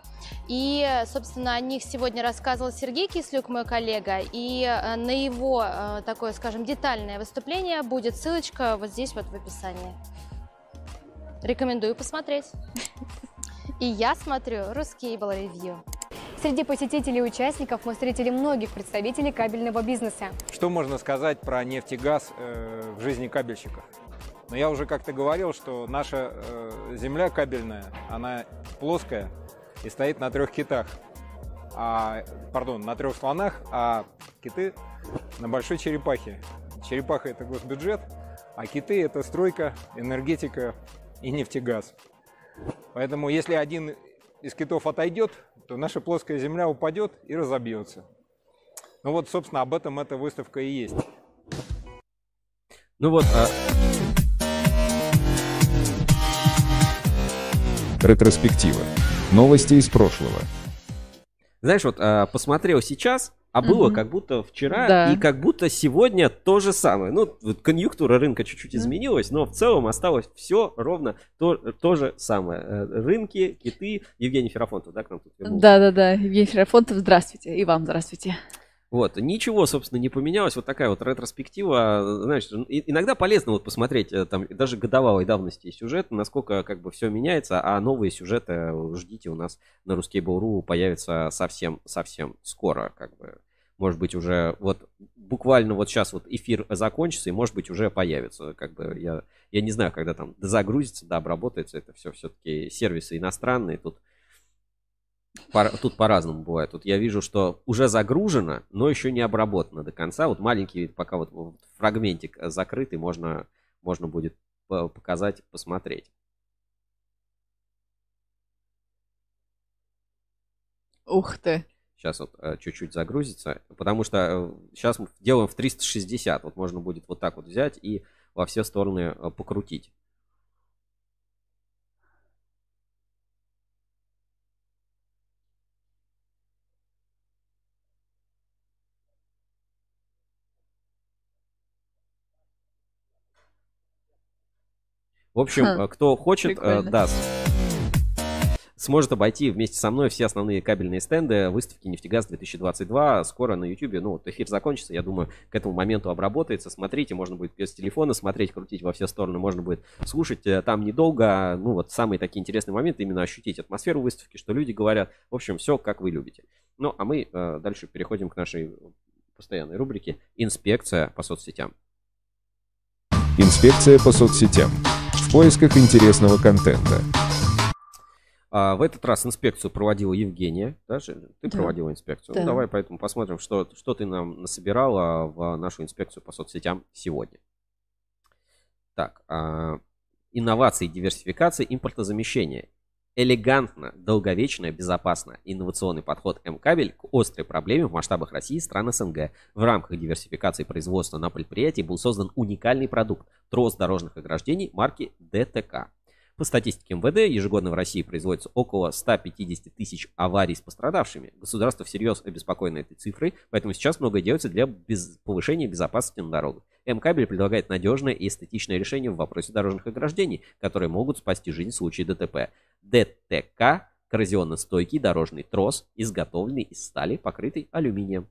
И, собственно, о них сегодня рассказывал Сергей Кислюк, мой коллега, и э, на его э, такое, скажем, детальное выступление будет ссылочка вот здесь вот в описании. Рекомендую посмотреть. И я смотрю Ruscable Review. Среди посетителей и участников мы встретили многих представителей кабельного бизнеса. Что можно сказать про нефть и газ э, в жизни кабельщиков? Но я уже как-то говорил, что наша э, земля кабельная, она плоская и стоит на трех китах. А, пардон, на трех слонах, а киты на большой черепахе. Черепаха – это госбюджет, а киты – это стройка, энергетика и нефтегаз. Поэтому если один из китов отойдет, то наша плоская земля упадет и разобьется. Ну вот, собственно, об этом эта выставка и есть. Ну вот, а, Ретроспектива. Новости из прошлого. знаешь, вот а, посмотрел сейчас, а было как будто вчера Да. и как будто сегодня то же самое. Ну, вот конъюнктура рынка чуть-чуть Да. изменилась, но в целом осталось все ровно то, то же самое. Э, Рынки, киты. Евгений Ферафонтов, да, к нам тут вернулся? Да-да-да, Евгений Ферапонтов, здравствуйте. И вам здравствуйте. Вот, ничего, собственно, не поменялось. Вот такая вот ретроспектива. Знаешь, иногда полезно вот посмотреть э, там даже годовалой давности сюжет, насколько как бы все меняется, а новые сюжеты э, ждите у нас на Ruskable.ru появятся совсем-совсем скоро, как бы. Может быть, уже вот буквально вот сейчас вот эфир закончится, и может быть уже появится. Как бы я, я не знаю, когда там загрузится, да, обработается это все. Все-таки сервисы иностранные, тут по- тут по-разному бывает. Тут я вижу, что уже загружено, но еще не обработано до конца. Вот маленький пока вот фрагментик закрытый, можно, можно будет по- показать, посмотреть. Ух ты. Сейчас вот э, чуть-чуть загрузится, потому что сейчас мы делаем в 360. Вот можно будет вот так вот взять и во все стороны э, покрутить. В общем, Ха, э, кто хочет, э, прикольно. да, сможет обойти вместе со мной все основные кабельные стенды выставки «Нефтегаз 2022». Скоро на YouTube, ну, вот эфир закончится, я думаю, к этому моменту обработается. Смотрите, можно будет без телефона смотреть, крутить во все стороны, можно будет слушать э, там недолго. Ну, вот самые такие интересные моменты, именно ощутить атмосферу выставки, что люди говорят. В общем, все как вы любите. Ну, а мы э, дальше переходим к нашей постоянной рубрике «Инспекция по соцсетям». Инспекция по соцсетям. В поисках интересного контента. А, в этот раз инспекцию проводила Евгения. Да, Женя? Ты Да. проводила инспекцию. Ну, Да. давай поэтому посмотрим, что, что ты нам насобирала в нашу инспекцию по соцсетям сегодня. Так, а, инновации, диверсификация, импортозамещение. Элегантно, долговечно, безопасно. Инновационный подход М-кабель к острой проблеме в масштабах России и стран СНГ. В рамках диверсификации производства на предприятии был создан уникальный продукт – трос дорожных ограждений марки ДТК. По статистике МВД, ежегодно в России производится около 150 тысяч аварий с пострадавшими. Государство всерьез обеспокоено этой цифрой, поэтому сейчас многое делается для без- повышения безопасности на дорогах. М-кабель предлагает надежное и эстетичное решение в вопросе дорожных ограждений, которые могут спасти жизнь в случае ДТП. ДТК – коррозионно-стойкий дорожный трос, изготовленный из стали, покрытый алюминием.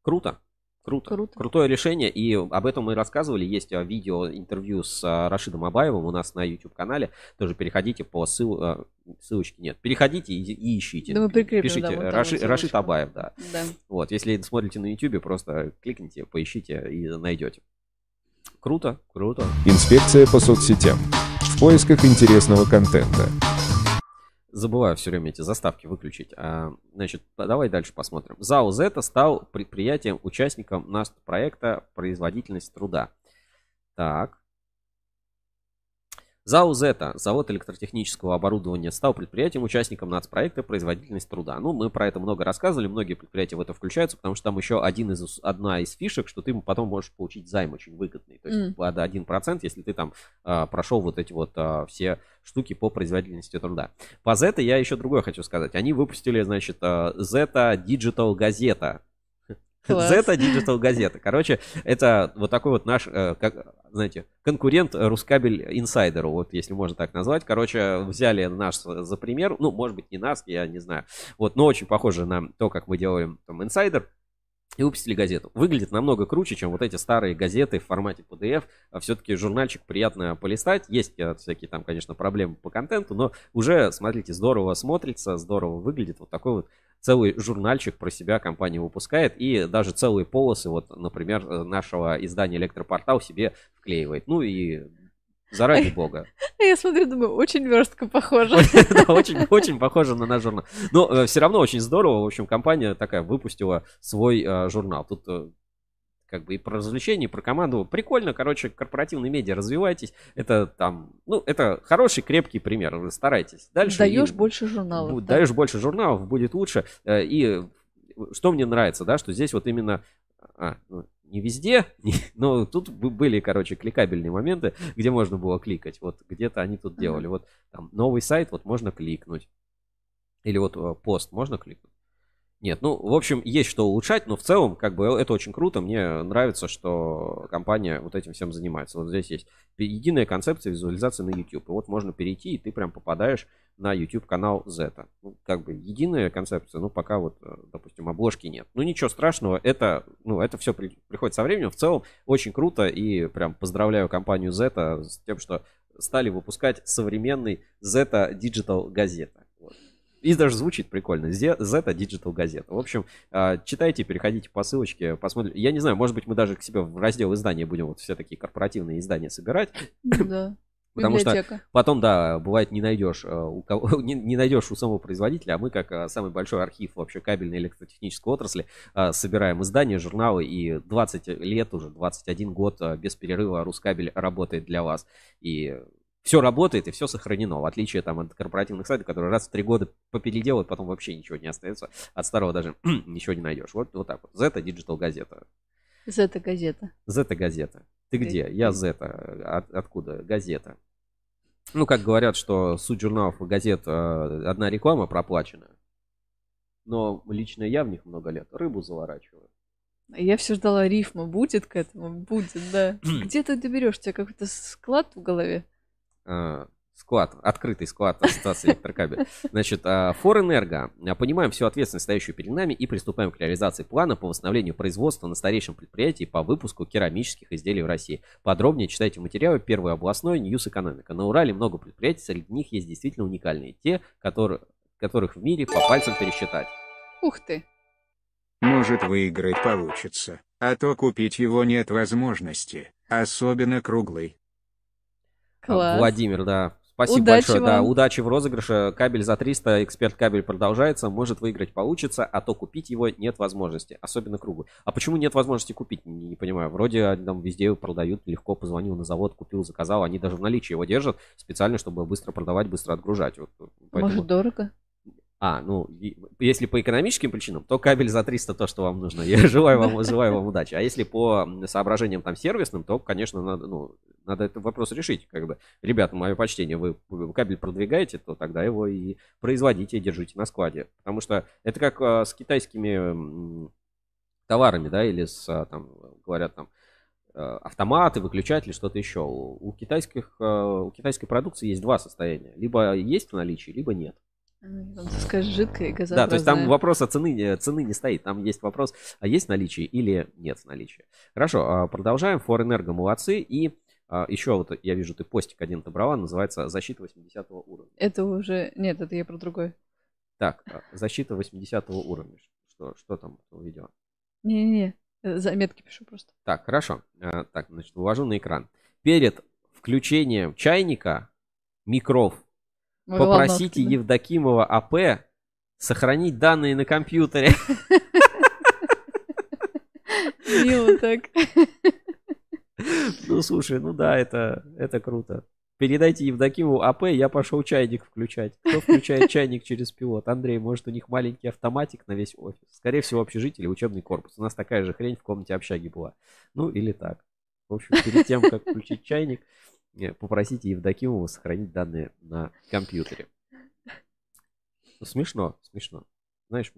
Круто. Круто. Круто. Крутое решение, и об этом мы рассказывали. Есть а, видео интервью с а, Рашидом Абаевым у нас на YouTube-канале. Тоже переходите по ссыл... а, ссылочке. Нет, переходите и, и ищите. Да мы прикрепим, Пишите да, вон там Раши- вот Рашид. Абаев, да. Да. Вот, если смотрите на YouTube, просто кликните, поищите и найдете. Круто, круто. Инспекция по соцсетям. В поисках интересного контента. Забываю все время эти заставки выключить. А, значит, давай дальше посмотрим. ЗАО «Зета» стал предприятием, участником НАСТ проекта «Производительность труда». Так. ЗАО «Зета», завод электротехнического оборудования, стал предприятием, участником нацпроекта «Производительность труда». Ну, мы про это много рассказывали, многие предприятия в это включаются, потому что там еще один из, одна из фишек, что ты потом можешь получить займ очень выгодный. То есть под 1%, если ты там а, прошел вот эти вот а, все штуки по производительности труда. По Zeta я еще другое хочу сказать. Они выпустили, значит, а, Zeta Digital газета. Zeta Digital газета. Короче, это вот такой вот наш, э, как, знаете, конкурент Рускабель инсайдеру, вот если можно так назвать. Короче, взяли наш за пример, ну, может быть, не нас, я не знаю. Вот, но очень похоже на то, как мы делаем там инсайдер. И выпустили газету. Выглядит намного круче, чем вот эти старые газеты в формате PDF. Все-таки журнальчик приятно полистать. Есть э, всякие там, конечно, проблемы по контенту, но уже, смотрите, здорово смотрится, здорово выглядит. Вот такой вот целый журнальчик про себя компания выпускает. И даже целые полосы, вот, например, э, нашего издания «Электропортал» себе вклеивает. Ну и заради бога. А Я смотрю, думаю, очень верстко похоже. Да, очень, очень похоже на наш журнал. Но все равно очень здорово. В общем, компания такая выпустила свой э, журнал. Тут э, как бы и про развлечения, и про команду. Прикольно, короче, корпоративные медиа, развивайтесь. Это там, ну, это хороший, крепкий пример. Вы старайтесь. Дальше. Даешь и больше журналов. да. Даешь больше журналов, будет лучше. Э, И что мне нравится, да, что здесь вот именно а, ну, не везде, не- но тут бы- были, короче, кликабельные моменты, где можно было кликать. Вот где-то они тут делали. Вот там новый сайт, вот можно кликнуть. Или вот э, пост можно кликнуть. Нет, ну, в общем, есть что улучшать, но в целом, как бы, это очень круто. Мне нравится, что компания вот этим всем занимается. Вот здесь есть единая концепция визуализации на YouTube. И вот можно перейти, и ты прям попадаешь на YouTube канал Zeta. Ну, как бы единая концепция, ну, пока вот, э, допустим, обложки нет. Ну, ничего страшного, это, ну, это все при, приходит со временем. В целом, очень круто, и прям поздравляю компанию Zeta с тем, что стали выпускать современный Zeta Digital газета. И даже звучит прикольно. Zeta Digital газета. В общем, а, читайте, переходите по ссылочке, посмотрите. Я не знаю, может быть, мы даже к себе в раздел издания будем вот все такие корпоративные издания собирать. Да. Потому что потом, да, бывает не найдешь а, у кого, не, не найдешь у самого производителя, а мы, как а, самый большой архив вообще кабельной электротехнической отрасли, собираем издания, журналы, и 20 лет уже, 21 год без перерыва Рускабель работает для вас. И все работает и все сохранено, в отличие там от корпоративных сайтов, которые раз в три года попеределают, потом вообще ничего не остается, от старого даже ничего не найдешь. Вот, вот так вот. Zeta Digital газета. Zeta газета. Zeta газета. Ты где? Я Zeta. От, откуда? Газета. Ну, как говорят, что суть журналов и газет э, одна реклама проплачена. Но лично я в них много лет рыбу заворачиваю. Я все ждала рифма. Будет к этому? Будет, да. Где ты доберешь? У тебя какой-то склад в голове? Э, склад, открытый склад ассоциации электрокабеля. Значит, э, Форэнерго. Понимаем всю ответственность, стоящую перед нами, и приступаем к реализации плана по восстановлению производства на старейшем предприятии по выпуску керамических изделий в России. Подробнее читайте материалы первый областной News Экономика. На Урале много предприятий, среди них есть действительно уникальные. Те, которые, которых в мире по пальцам пересчитать. Ух ты! Может выиграть получится, а то купить его нет возможности, особенно круглый. Класс. Владимир, да. Спасибо Удачи большое. вам. Да, удачи в розыгрыше. Кабель за 300, эксперт кабель продолжается. Может выиграть получится, а то купить его нет возможности. Особенно круглый. А почему нет возможности купить? Не, не понимаю. Вроде там везде продают. Легко позвонил на завод, купил, заказал. Они даже в наличии его держат специально, чтобы быстро продавать, быстро отгружать. Вот, поэтому- Может, дорого? А, ну, если по экономическим причинам, то кабель за 300 то, что вам нужно. Я желаю вам, желаю вам удачи. А если по соображениям там сервисным, то, конечно, надо, ну, надо этот вопрос решить. Как бы, ребята, мое почтение, вы кабель продвигаете, то тогда его и производите, и держите на складе. Потому что это как а, с китайскими товарами, да, или с, а, там, говорят, там, э, автоматы, выключатели, что-то еще. У, китайских, у китайской продукции есть два состояния. Либо есть в наличии, либо нет. Там, скажешь, жидкое и газообразное. Да, то есть там вопрос о цены, цены не стоит. Там есть вопрос, а есть наличие или нет наличия. Хорошо, а, продолжаем. Форэнерго молодцы. И а, еще вот я вижу, ты постик один отобрала, называется «Защита 80 уровня». Это уже... Нет, это я про другой. Так, а, «Защита 80 уровня». Что, что там у видео? Не-не-не, э, заметки пишу просто. Так, хорошо. Так, значит, вывожу на экран. Перед включением чайника, микров, Ой, попросите ладно, Евдокимова АП сохранить данные на компьютере. Мило так. Ну, слушай, ну да, это, это круто. Передайте Евдокимову АП, я пошел чайник включать. Кто включает чайник через пилот? Андрей, может, у них маленький автоматик на весь офис? Скорее всего, общежитие или учебный корпус. У нас такая же хрень в комнате общаги была. Ну, или так. В общем, перед тем, как включить чайник, попросите Евдокимова сохранить данные на компьютере. Ну, смешно, смешно. Знаешь,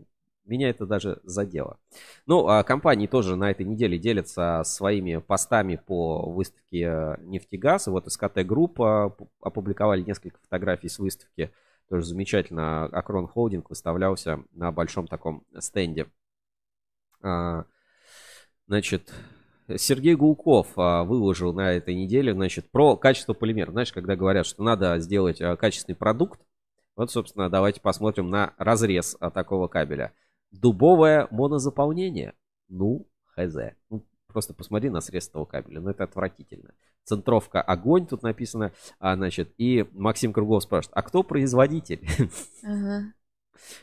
меня это даже задело. Ну, а компании тоже на этой неделе делятся своими постами по выставке э, «Нефтегаз». Вот СКТ Группа опубликовали несколько фотографий с выставки. Тоже замечательно. Акрон Холдинг выставлялся на большом таком стенде. А, Значит, Сергей Гулков а, выложил на этой неделе, значит, про качество полимера. Знаешь, когда говорят, что надо сделать а, качественный продукт, вот, собственно, давайте посмотрим на разрез а, такого кабеля. Дубовое монозаполнение. Ну, хз. Ну, просто посмотри на срез этого кабеля. Ну, это отвратительно. Центровка огонь, тут написано. А, значит, и Максим Круглов спрашивает, а кто производитель? Ага.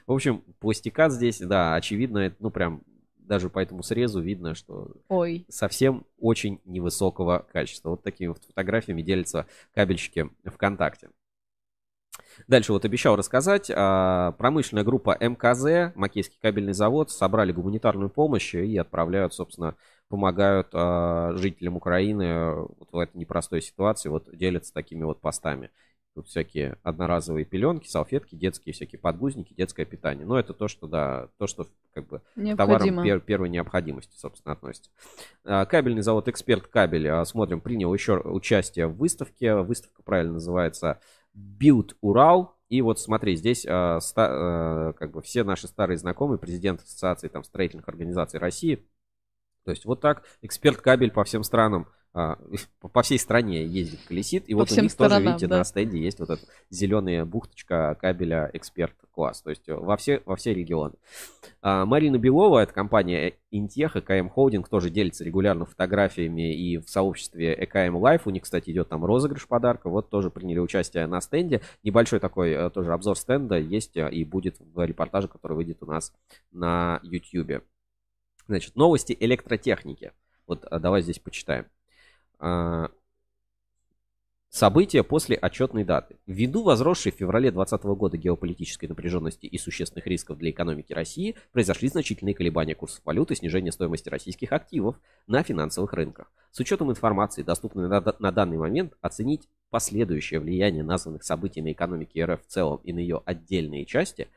В общем, пластикат здесь, да, очевидно, это, ну, прям даже по этому срезу видно, что Ой. совсем очень невысокого качества. Вот такими вот фотографиями делятся кабельщики ВКонтакте. Дальше вот обещал рассказать. а, Промышленная группа МКЗ, Макейский кабельный завод, собрали гуманитарную помощь и отправляют, собственно, помогают а, жителям Украины вот в этой непростой ситуации, вот делятся такими вот постами. Тут всякие одноразовые пеленки, салфетки, детские всякие подгузники, детское питание. Но это то, что, да, то, что как бы к товарам Необходимо. пер- первой необходимости, собственно, относится. А, Кабельный завод «Эксперт Кабель», а, смотрим, принял еще участие в выставке. Выставка правильно называется «Build Урал». И вот смотри, здесь а, ста- как бы все наши старые знакомые, президент Ассоциации там, строительных организаций России. То есть вот так «Эксперт Кабель» по всем странам по- по всей стране ездит, колесит. И По вот у них тоже, сторонам, видите, да. на стенде есть вот эта зеленая бухточка кабеля эксперт класс. То есть э, во все, во все регионы. А, Марина Белова, это компания Интех, ЭКМ Холдинг, тоже делится регулярно фотографиями и в сообществе ЭКМ Life. У них, кстати, идет там розыгрыш подарка. Вот тоже приняли участие на стенде. Небольшой такой э, тоже обзор стенда есть э, и будет в репортаже, который выйдет у нас на YouTube. Значит, новости электротехники. Вот а, давай здесь почитаем. А, События после отчетной даты. Ввиду возросшей в феврале 2020 года геополитической напряженности и существенных рисков для экономики России, произошли значительные колебания курсов валюты и снижение стоимости российских активов на финансовых рынках. С учетом информации, доступной на, на данный момент, оценить последующее влияние названных событий на экономике РФ в целом и на ее отдельные части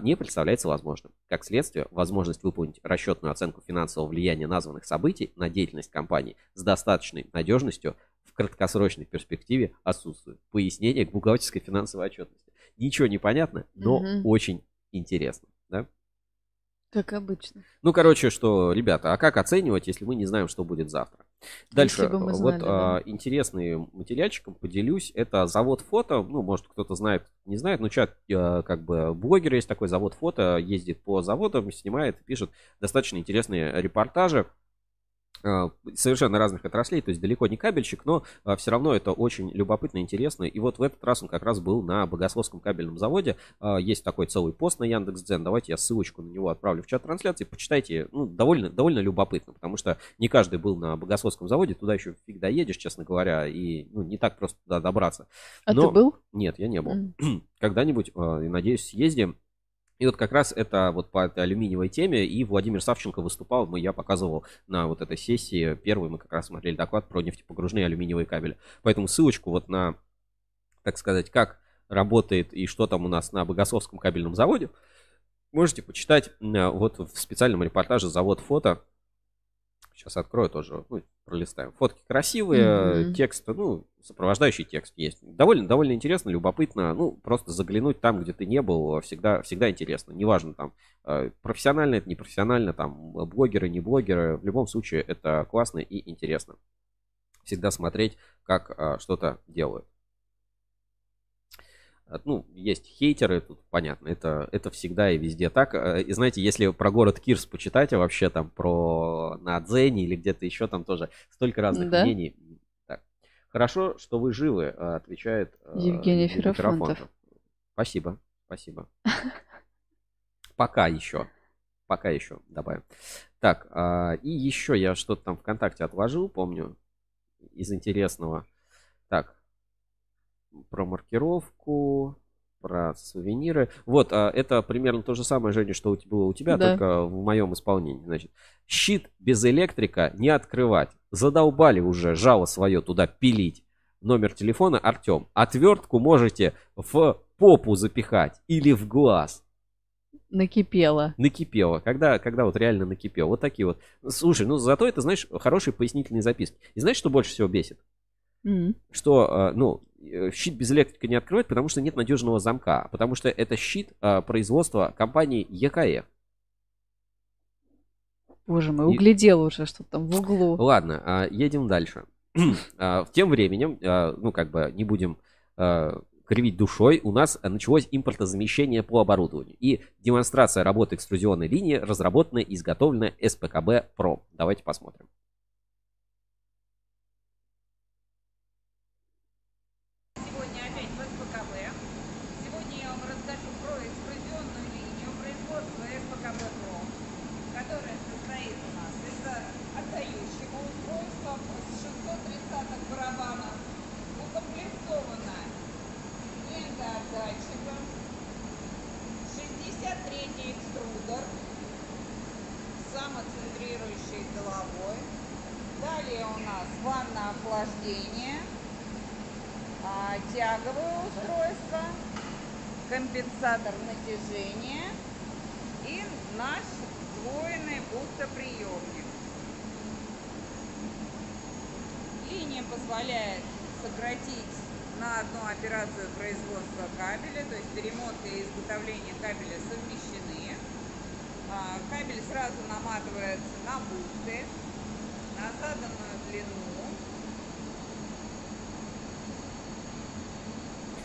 не представляется возможным. Как следствие, возможность выполнить расчетную оценку финансового влияния названных событий на деятельность компании с достаточной надежностью в краткосрочной перспективе отсутствует. Пояснение к бухгалтерской финансовой отчетности. Ничего не понятно, но Мгм. очень интересно. Да? Как обычно. Ну, короче, что, ребята, а как оценивать, если мы не знаем, что будет завтра? Дальше, мы вот знали, а, да. интересный материальчиком поделюсь. Это завод фото. Ну, может, кто-то знает, не знает, но чат, а, как бы, блогер есть такой завод фото, ездит по заводам, снимает, пишет достаточно интересные репортажи совершенно разных отраслей, то есть далеко не кабельщик, но все равно это очень любопытно, интересно. И вот в этот раз он как раз был на Богословском кабельном заводе. А, Есть такой целый пост на Яндекс.Дзен. Давайте я ссылочку на него отправлю в чат трансляции. Почитайте, ну, довольно, довольно любопытно, потому что не каждый был на Богословском заводе, туда еще фиг доедешь, честно говоря, и ну, не так просто туда добраться. А ты был? Нет, я не был. М. Когда-нибудь, и надеюсь, съездим. И вот как раз это вот по этой алюминиевой теме, и Владимир Савченко выступал, мы, я показывал на вот этой сессии, первый мы как раз смотрели доклад про нефтепогружные алюминиевые кабели. Поэтому ссылочку вот на, так сказать, как работает и что там у нас на Богословском кабельном заводе, можете почитать а, вот в специальном репортаже «Завод фото». Сейчас открою тоже, ну, пролистаем. Фотки красивые, Мгм. текст, ну, сопровождающий текст есть. Довольно, довольно интересно, любопытно. Ну, просто заглянуть там, где ты не был, всегда, всегда интересно. Неважно, там, э, профессионально это, не профессионально, там, блогеры, не блогеры. В любом случае, это классно и интересно. Всегда смотреть, как э, что-то делают. Э, Ну, есть хейтеры, тут понятно, это, это всегда и везде так. Э, И знаете, если про город Кирс почитать, а вообще там про на Дзене или где-то еще там тоже столько разных Да? мнений. Так. Хорошо, что вы живы, э, отвечает Евгений Ферапонтов. Спасибо, спасибо. Пока еще. Пока еще добавим. Так, а, и еще я что-то там ВКонтакте отложил, помню, из интересного. Так, про маркировку, про сувениры. Вот, а, это примерно то же самое, Женя, что у тебя, было у тебя, Да. только в моем исполнении. Значит, щит без электрика не открывать. Задолбали уже жало свое туда пилить. Номер телефона Артем. Отвертку можете в попу запихать или в глаз. Накипело. Накипело. Когда, когда вот реально накипело. Вот такие вот. Слушай, ну зато это, знаешь, хорошие пояснительные записки. И знаешь, что больше всего бесит? Что, э, ну, э, щит без электрика не открывает, потому что нет надежного замка. Потому что это щит э, производства компании ЕКФ. Боже мой, И- углядел уже, что там в углу. Ладно, едем дальше. Тем временем, ну, как бы не будем кривить душой, у нас началось импортозамещение по оборудованию. И демонстрация работы экструзионной линии разработана и изготовлена СПКБ ПРО. Давайте посмотрим. Сегодня опять в СПКБ. Сегодня я вам расскажу про экструзионную линию производства СПКБ ПРО, которая состоит у нас из отдающего устройства с 630 барабанов, укомплектована лентоотдатчиком, 63 экструдер, самоцентрирующей головой. Далее у нас ванна охлаждения, а, тяговое компенсатор натяжения и наш сдвоенный бухтоприемник. Линия позволяет сократить на одну операцию производства кабеля, то есть перемотка и изготовление кабеля совмещены. А, Кабель сразу наматывается на бухты, на заданную длину.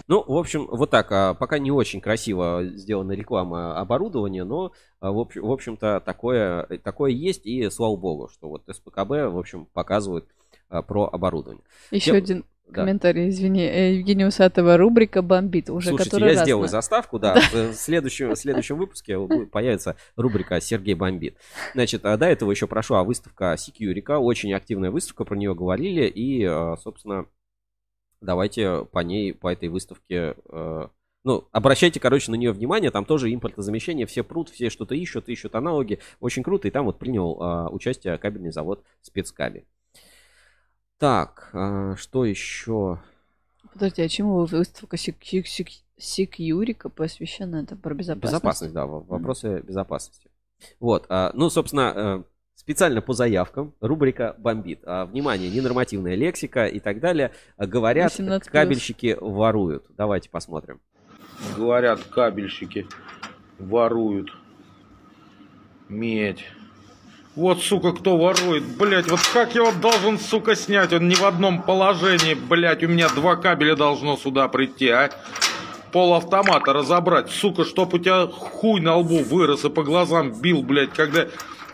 Ну, в общем, вот так. а, Пока не очень красиво сделана реклама оборудования, но, а, в общем- в общем-то, такое, такое есть. И слава богу, что вот СПКБ, в общем, показывает а, про оборудование. Еще Тем- один Да. комментарий, извини. Э, Евгения Усатова, рубрика «Бомбит». Уже Слушайте, который я раз сделаю на- заставку, да. В следующем, в следующем выпуске появится рубрика «Сергей бомбит». Значит, до этого еще прошла выставка Securica, очень активная выставка, про нее говорили, и, собственно, давайте по ней, по этой выставке, э, ну, обращайте, короче, на нее внимание, там тоже импортозамещение, все прут, все что-то ищут, ищут аналоги, очень круто, и там вот принял э, участие кабельный завод спецкабель. Так, а, что еще? Подожди, а чему выставка Секьюрика посвящена? Это про безопасность? Безопасность, да, вопросы безопасности. Вот, а, ну, собственно, э, специально по заявкам рубрика «Бомбит». А, Внимание, ненормативная лексика и так далее. А, Говорят, 18+. кабельщики воруют. Давайте посмотрим. Говорят, кабельщики воруют медь. Вот, сука, кто ворует, блять, вот как я его должен, сука, снять? Он не в одном положении, блять, у меня два кабеля должно сюда прийти, а? Пол автомата разобрать, сука, чтоб у тебя хуй на лбу вырос и по глазам бил, блять, когда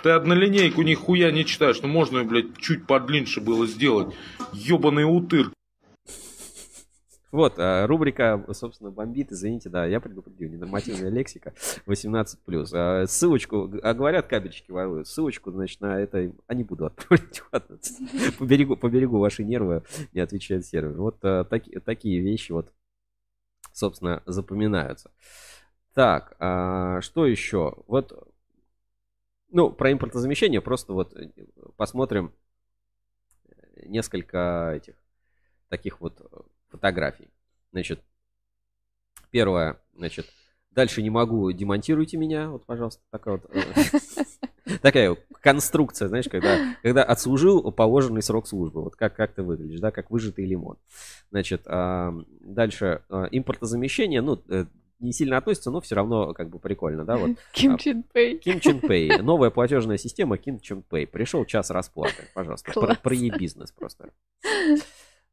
ты однолинейку нихуя не читаешь, ну можно, блядь, чуть подлиннее было сделать. Ёбаный утыр. Вот, а, рубрика, собственно, бомбит. Извините, да, я предупредил. Ненормативная лексика 18+. А, Ссылочку, а говорят, кабельщики воруют. Ссылочку, значит, на это, а не буду отправлять. Ладно, поберегу, поберегу ваши нервы, не отвечает сервер. Вот а, таки- такие вещи вот, собственно, запоминаются. Так, а, что еще? Вот, ну, про импортозамещение просто вот э, посмотрим несколько этих таких вот э, фотографий. Значит, первое, значит, дальше не могу, демонтируйте меня, вот, пожалуйста, такая вот э, такая конструкция, знаешь, когда, когда отслужил положенный срок службы, вот как, как ты выглядишь, да, как выжатый лимон. Значит, дальше импортозамещение, ну, э, не сильно относится, но все равно как бы прикольно, да, вот. Ким А, Чен Пэй. Ким Чен Пэй. Новая платежная система Ким Чен Пэй. Пришел час расплаты. Пожалуйста. Про, про e-бизнес просто.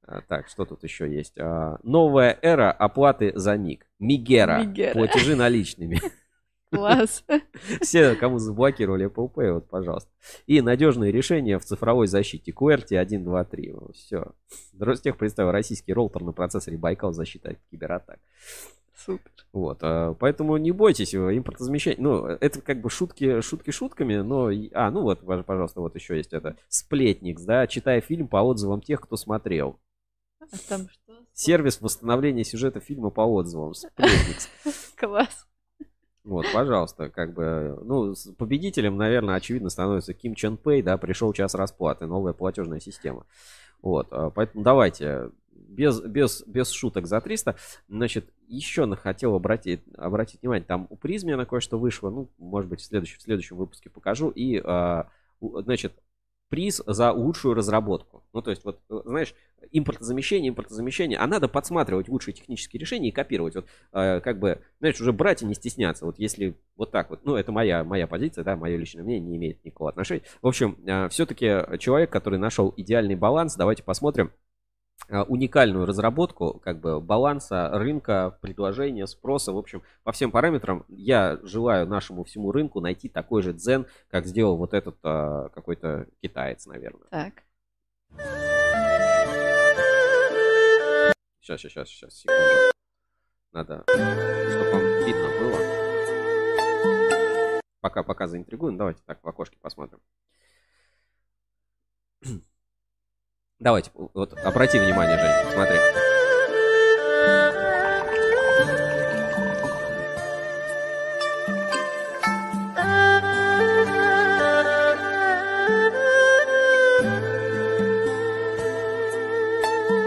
А, Так, что тут еще есть? А, Новая эра оплаты за миг. Мигера. Мигера. Платежи наличными. Класс. Все, кому заблокировали Apple Pay, вот, пожалуйста. И надежные решения в цифровой защите. QWERTY 1, 2, 3. Все. Ростех представил российский роутер на процессоре Байкал защита от кибератак. Супер. Вот, а, поэтому не бойтесь э, импортозамещения. Ну, это как бы шутки, шутки шутками, но... А, ну вот, пож- пожалуйста, вот еще есть это. Сплетникс, да, читая фильм по отзывам тех, кто смотрел. А там что? Сервис восстановления сюжета фильма по отзывам. Сплетникс. Класс. Вот, пожалуйста, как бы, ну, с победителем, наверное, очевидно становится Ким Чен Пэй, да, пришел час расплаты, новая платежная система. Вот, а, поэтому давайте, без, без, без шуток за 300. Значит, еще хотел обратить, обратить внимание, там у Призме на кое-что вышло, ну, может быть, в следующем, в следующем выпуске покажу. И, а, у- значит, приз за лучшую разработку. Ну, то есть, вот, э, знаешь, импортозамещение, импортозамещение, а надо подсматривать лучшие технические решения и копировать. Вот, э, как бы, знаешь, уже брать и не стесняться. Вот если вот так вот, ну, это моя, моя позиция, да, мое личное мнение не имеет никакого отношения. В общем, все-таки человек, который нашел идеальный баланс, давайте посмотрим, э, уникальную разработку как бы баланса рынка, предложения, спроса, в общем, по всем параметрам я желаю нашему всему рынку найти такой же дзен, как сделал вот этот а, какой-то китаец, наверное. Так. Сейчас, сейчас, сейчас, секунду. Надо, чтобы вам видно было. Пока, пока заинтригуем, давайте так в окошке посмотрим. Давайте, вот обрати внимание, Жень, смотри.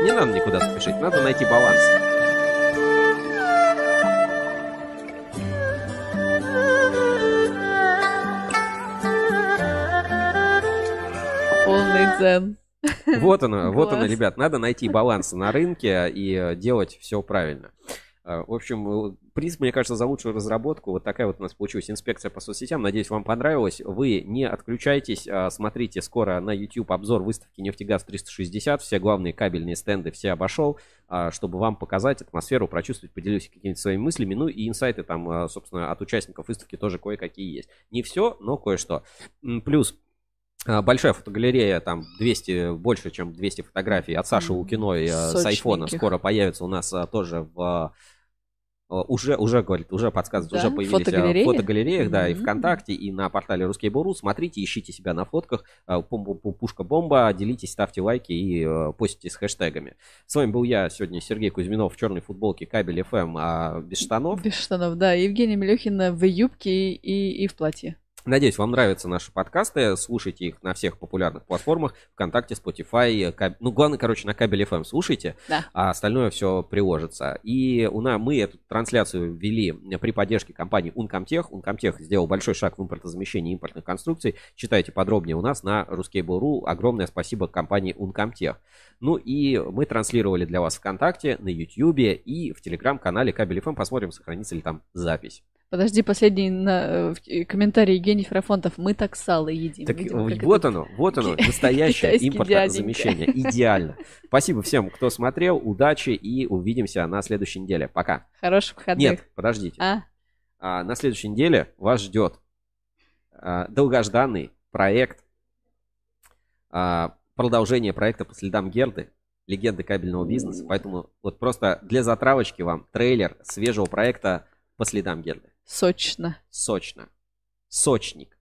Не надо никуда спешить, надо найти баланс. Полный дзен. Вот оно, вот оно, ребят. Надо найти баланс на рынке и э, делать все правильно. Э, В общем, э, приз, мне кажется, за лучшую разработку. Вот такая вот у нас получилась инспекция по соцсетям. Надеюсь, вам понравилось. Вы не отключайтесь. а Смотрите скоро на YouTube обзор выставки «Нефтегаз 360». Все главные кабельные стенды все обошел, а, чтобы вам показать атмосферу, прочувствовать, поделюсь какими-то своими мыслями. Ну и инсайты там, а, собственно, от участников выставки тоже кое-какие есть. Не все, но кое-что. Плюс Большая фотогалерея, там 200, больше, чем 200 фотографий от Саши Лукиной э, с айфона Сочненьких. скоро появится у нас а, тоже в... э, Уже, уже, говорит, уже подсказывает, Да? уже появились а, Фотогалереи? в фотогалереях, да, и Мгм. ВКонтакте, и на портале Ruskable.ru. Смотрите, ищите себя на фотках. а, Пушка-бомба, делитесь, ставьте лайки и э, постите с хэштегами. С вами был я сегодня, Сергей Кузьминов, в черной футболке Кабель FM, а без штанов. Без штанов, да. Евгения Мелехина в юбке и, и в платье. Надеюсь, вам нравятся наши подкасты. Слушайте их на всех популярных платформах. ВКонтакте, Spotify. каб- Ну, главное, короче, на кабель FM слушайте, Да. а остальное все приложится. И у нас, мы эту трансляцию ввели при поддержке компании Uncomtech. Uncomtech сделал большой шаг в импортозамещении импортных конструкций. Читайте подробнее у нас на Ruskable.ru. Огромное спасибо компании Uncomtech. Ну и мы транслировали для вас ВКонтакте, на YouTube и в телеграм-канале Кабель FM. Посмотрим, сохранится ли там запись. Подожди, последний на, э, в- комментарий Евгений Ферафонтов. Мы так сало едим. Так Видимо, как вот этот оно, вот оно, настоящее импортозамещение. дяденька. Идеально. Спасибо всем, кто смотрел. Удачи и увидимся на следующей неделе. Пока. Хороших выходных. Нет, подождите. А? А, на следующей неделе вас ждет а, долгожданный проект, а, продолжение проекта по следам Герды, легенды кабельного бизнеса. Поэтому вот просто для затравочки вам трейлер свежего проекта по следам Герды. Сочно. Сочно. Сочник.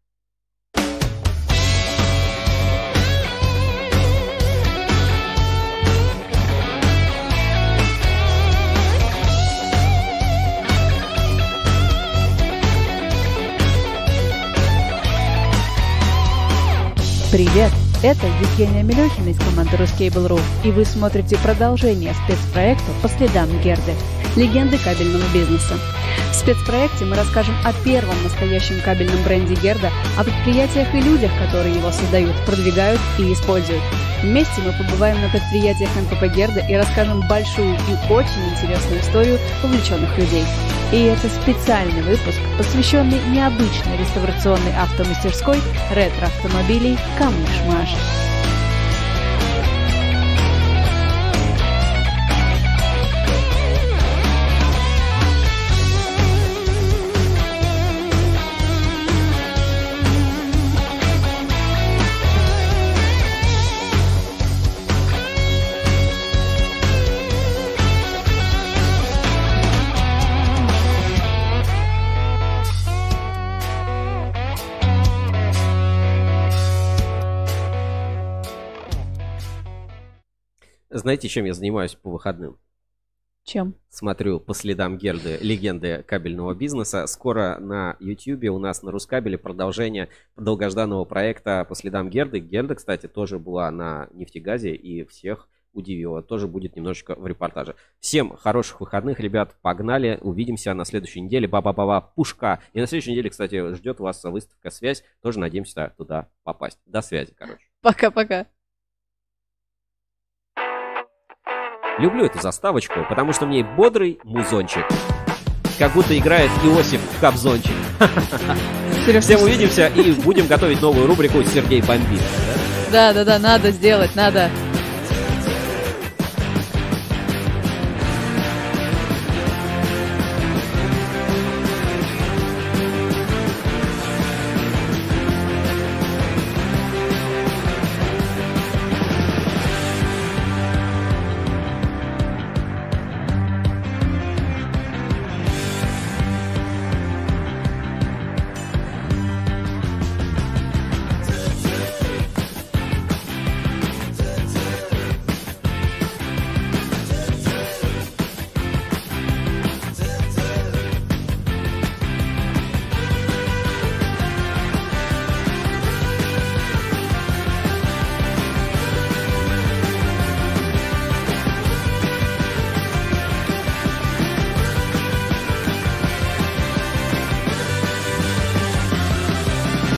Привет! Это Евгения Мелехина из команды Ruscable.ru, и вы смотрите продолжение спецпроекта по следам Герды, легенды кабельного бизнеса. В спецпроекте мы расскажем о первом настоящем кабельном бренде Герда, о предприятиях и людях, которые его создают, продвигают и используют. Вместе мы побываем на предприятиях НПП Герда и расскажем большую и очень интересную историю увлеченных людей. И это специальный выпуск, посвященный необычной реставрационной автомастерской ретро-автомобилей «Камыш-Маш». Знаете, чем я занимаюсь по выходным? Чем? Смотрю по следам Герды, легенды кабельного бизнеса. Скоро на YouTube у нас на Рускабеле продолжение долгожданного проекта по следам Герды. Герда, кстати, тоже была на нефтегазе и всех удивила. Тоже будет немножечко в репортаже. Всем хороших выходных, ребят. Погнали. Увидимся на следующей неделе. Ба-ба-ба-ба, пушка. И на следующей неделе, кстати, ждет вас выставка «Связь». Тоже надеемся туда попасть. До связи, короче. Пока-пока. Люблю эту заставочку, потому что в ней бодрый музончик. Как будто играет Иосиф в Кобзончик. Всем увидимся и будем готовить новую рубрику «Сергей бомбит». Да-да-да, надо сделать, надо.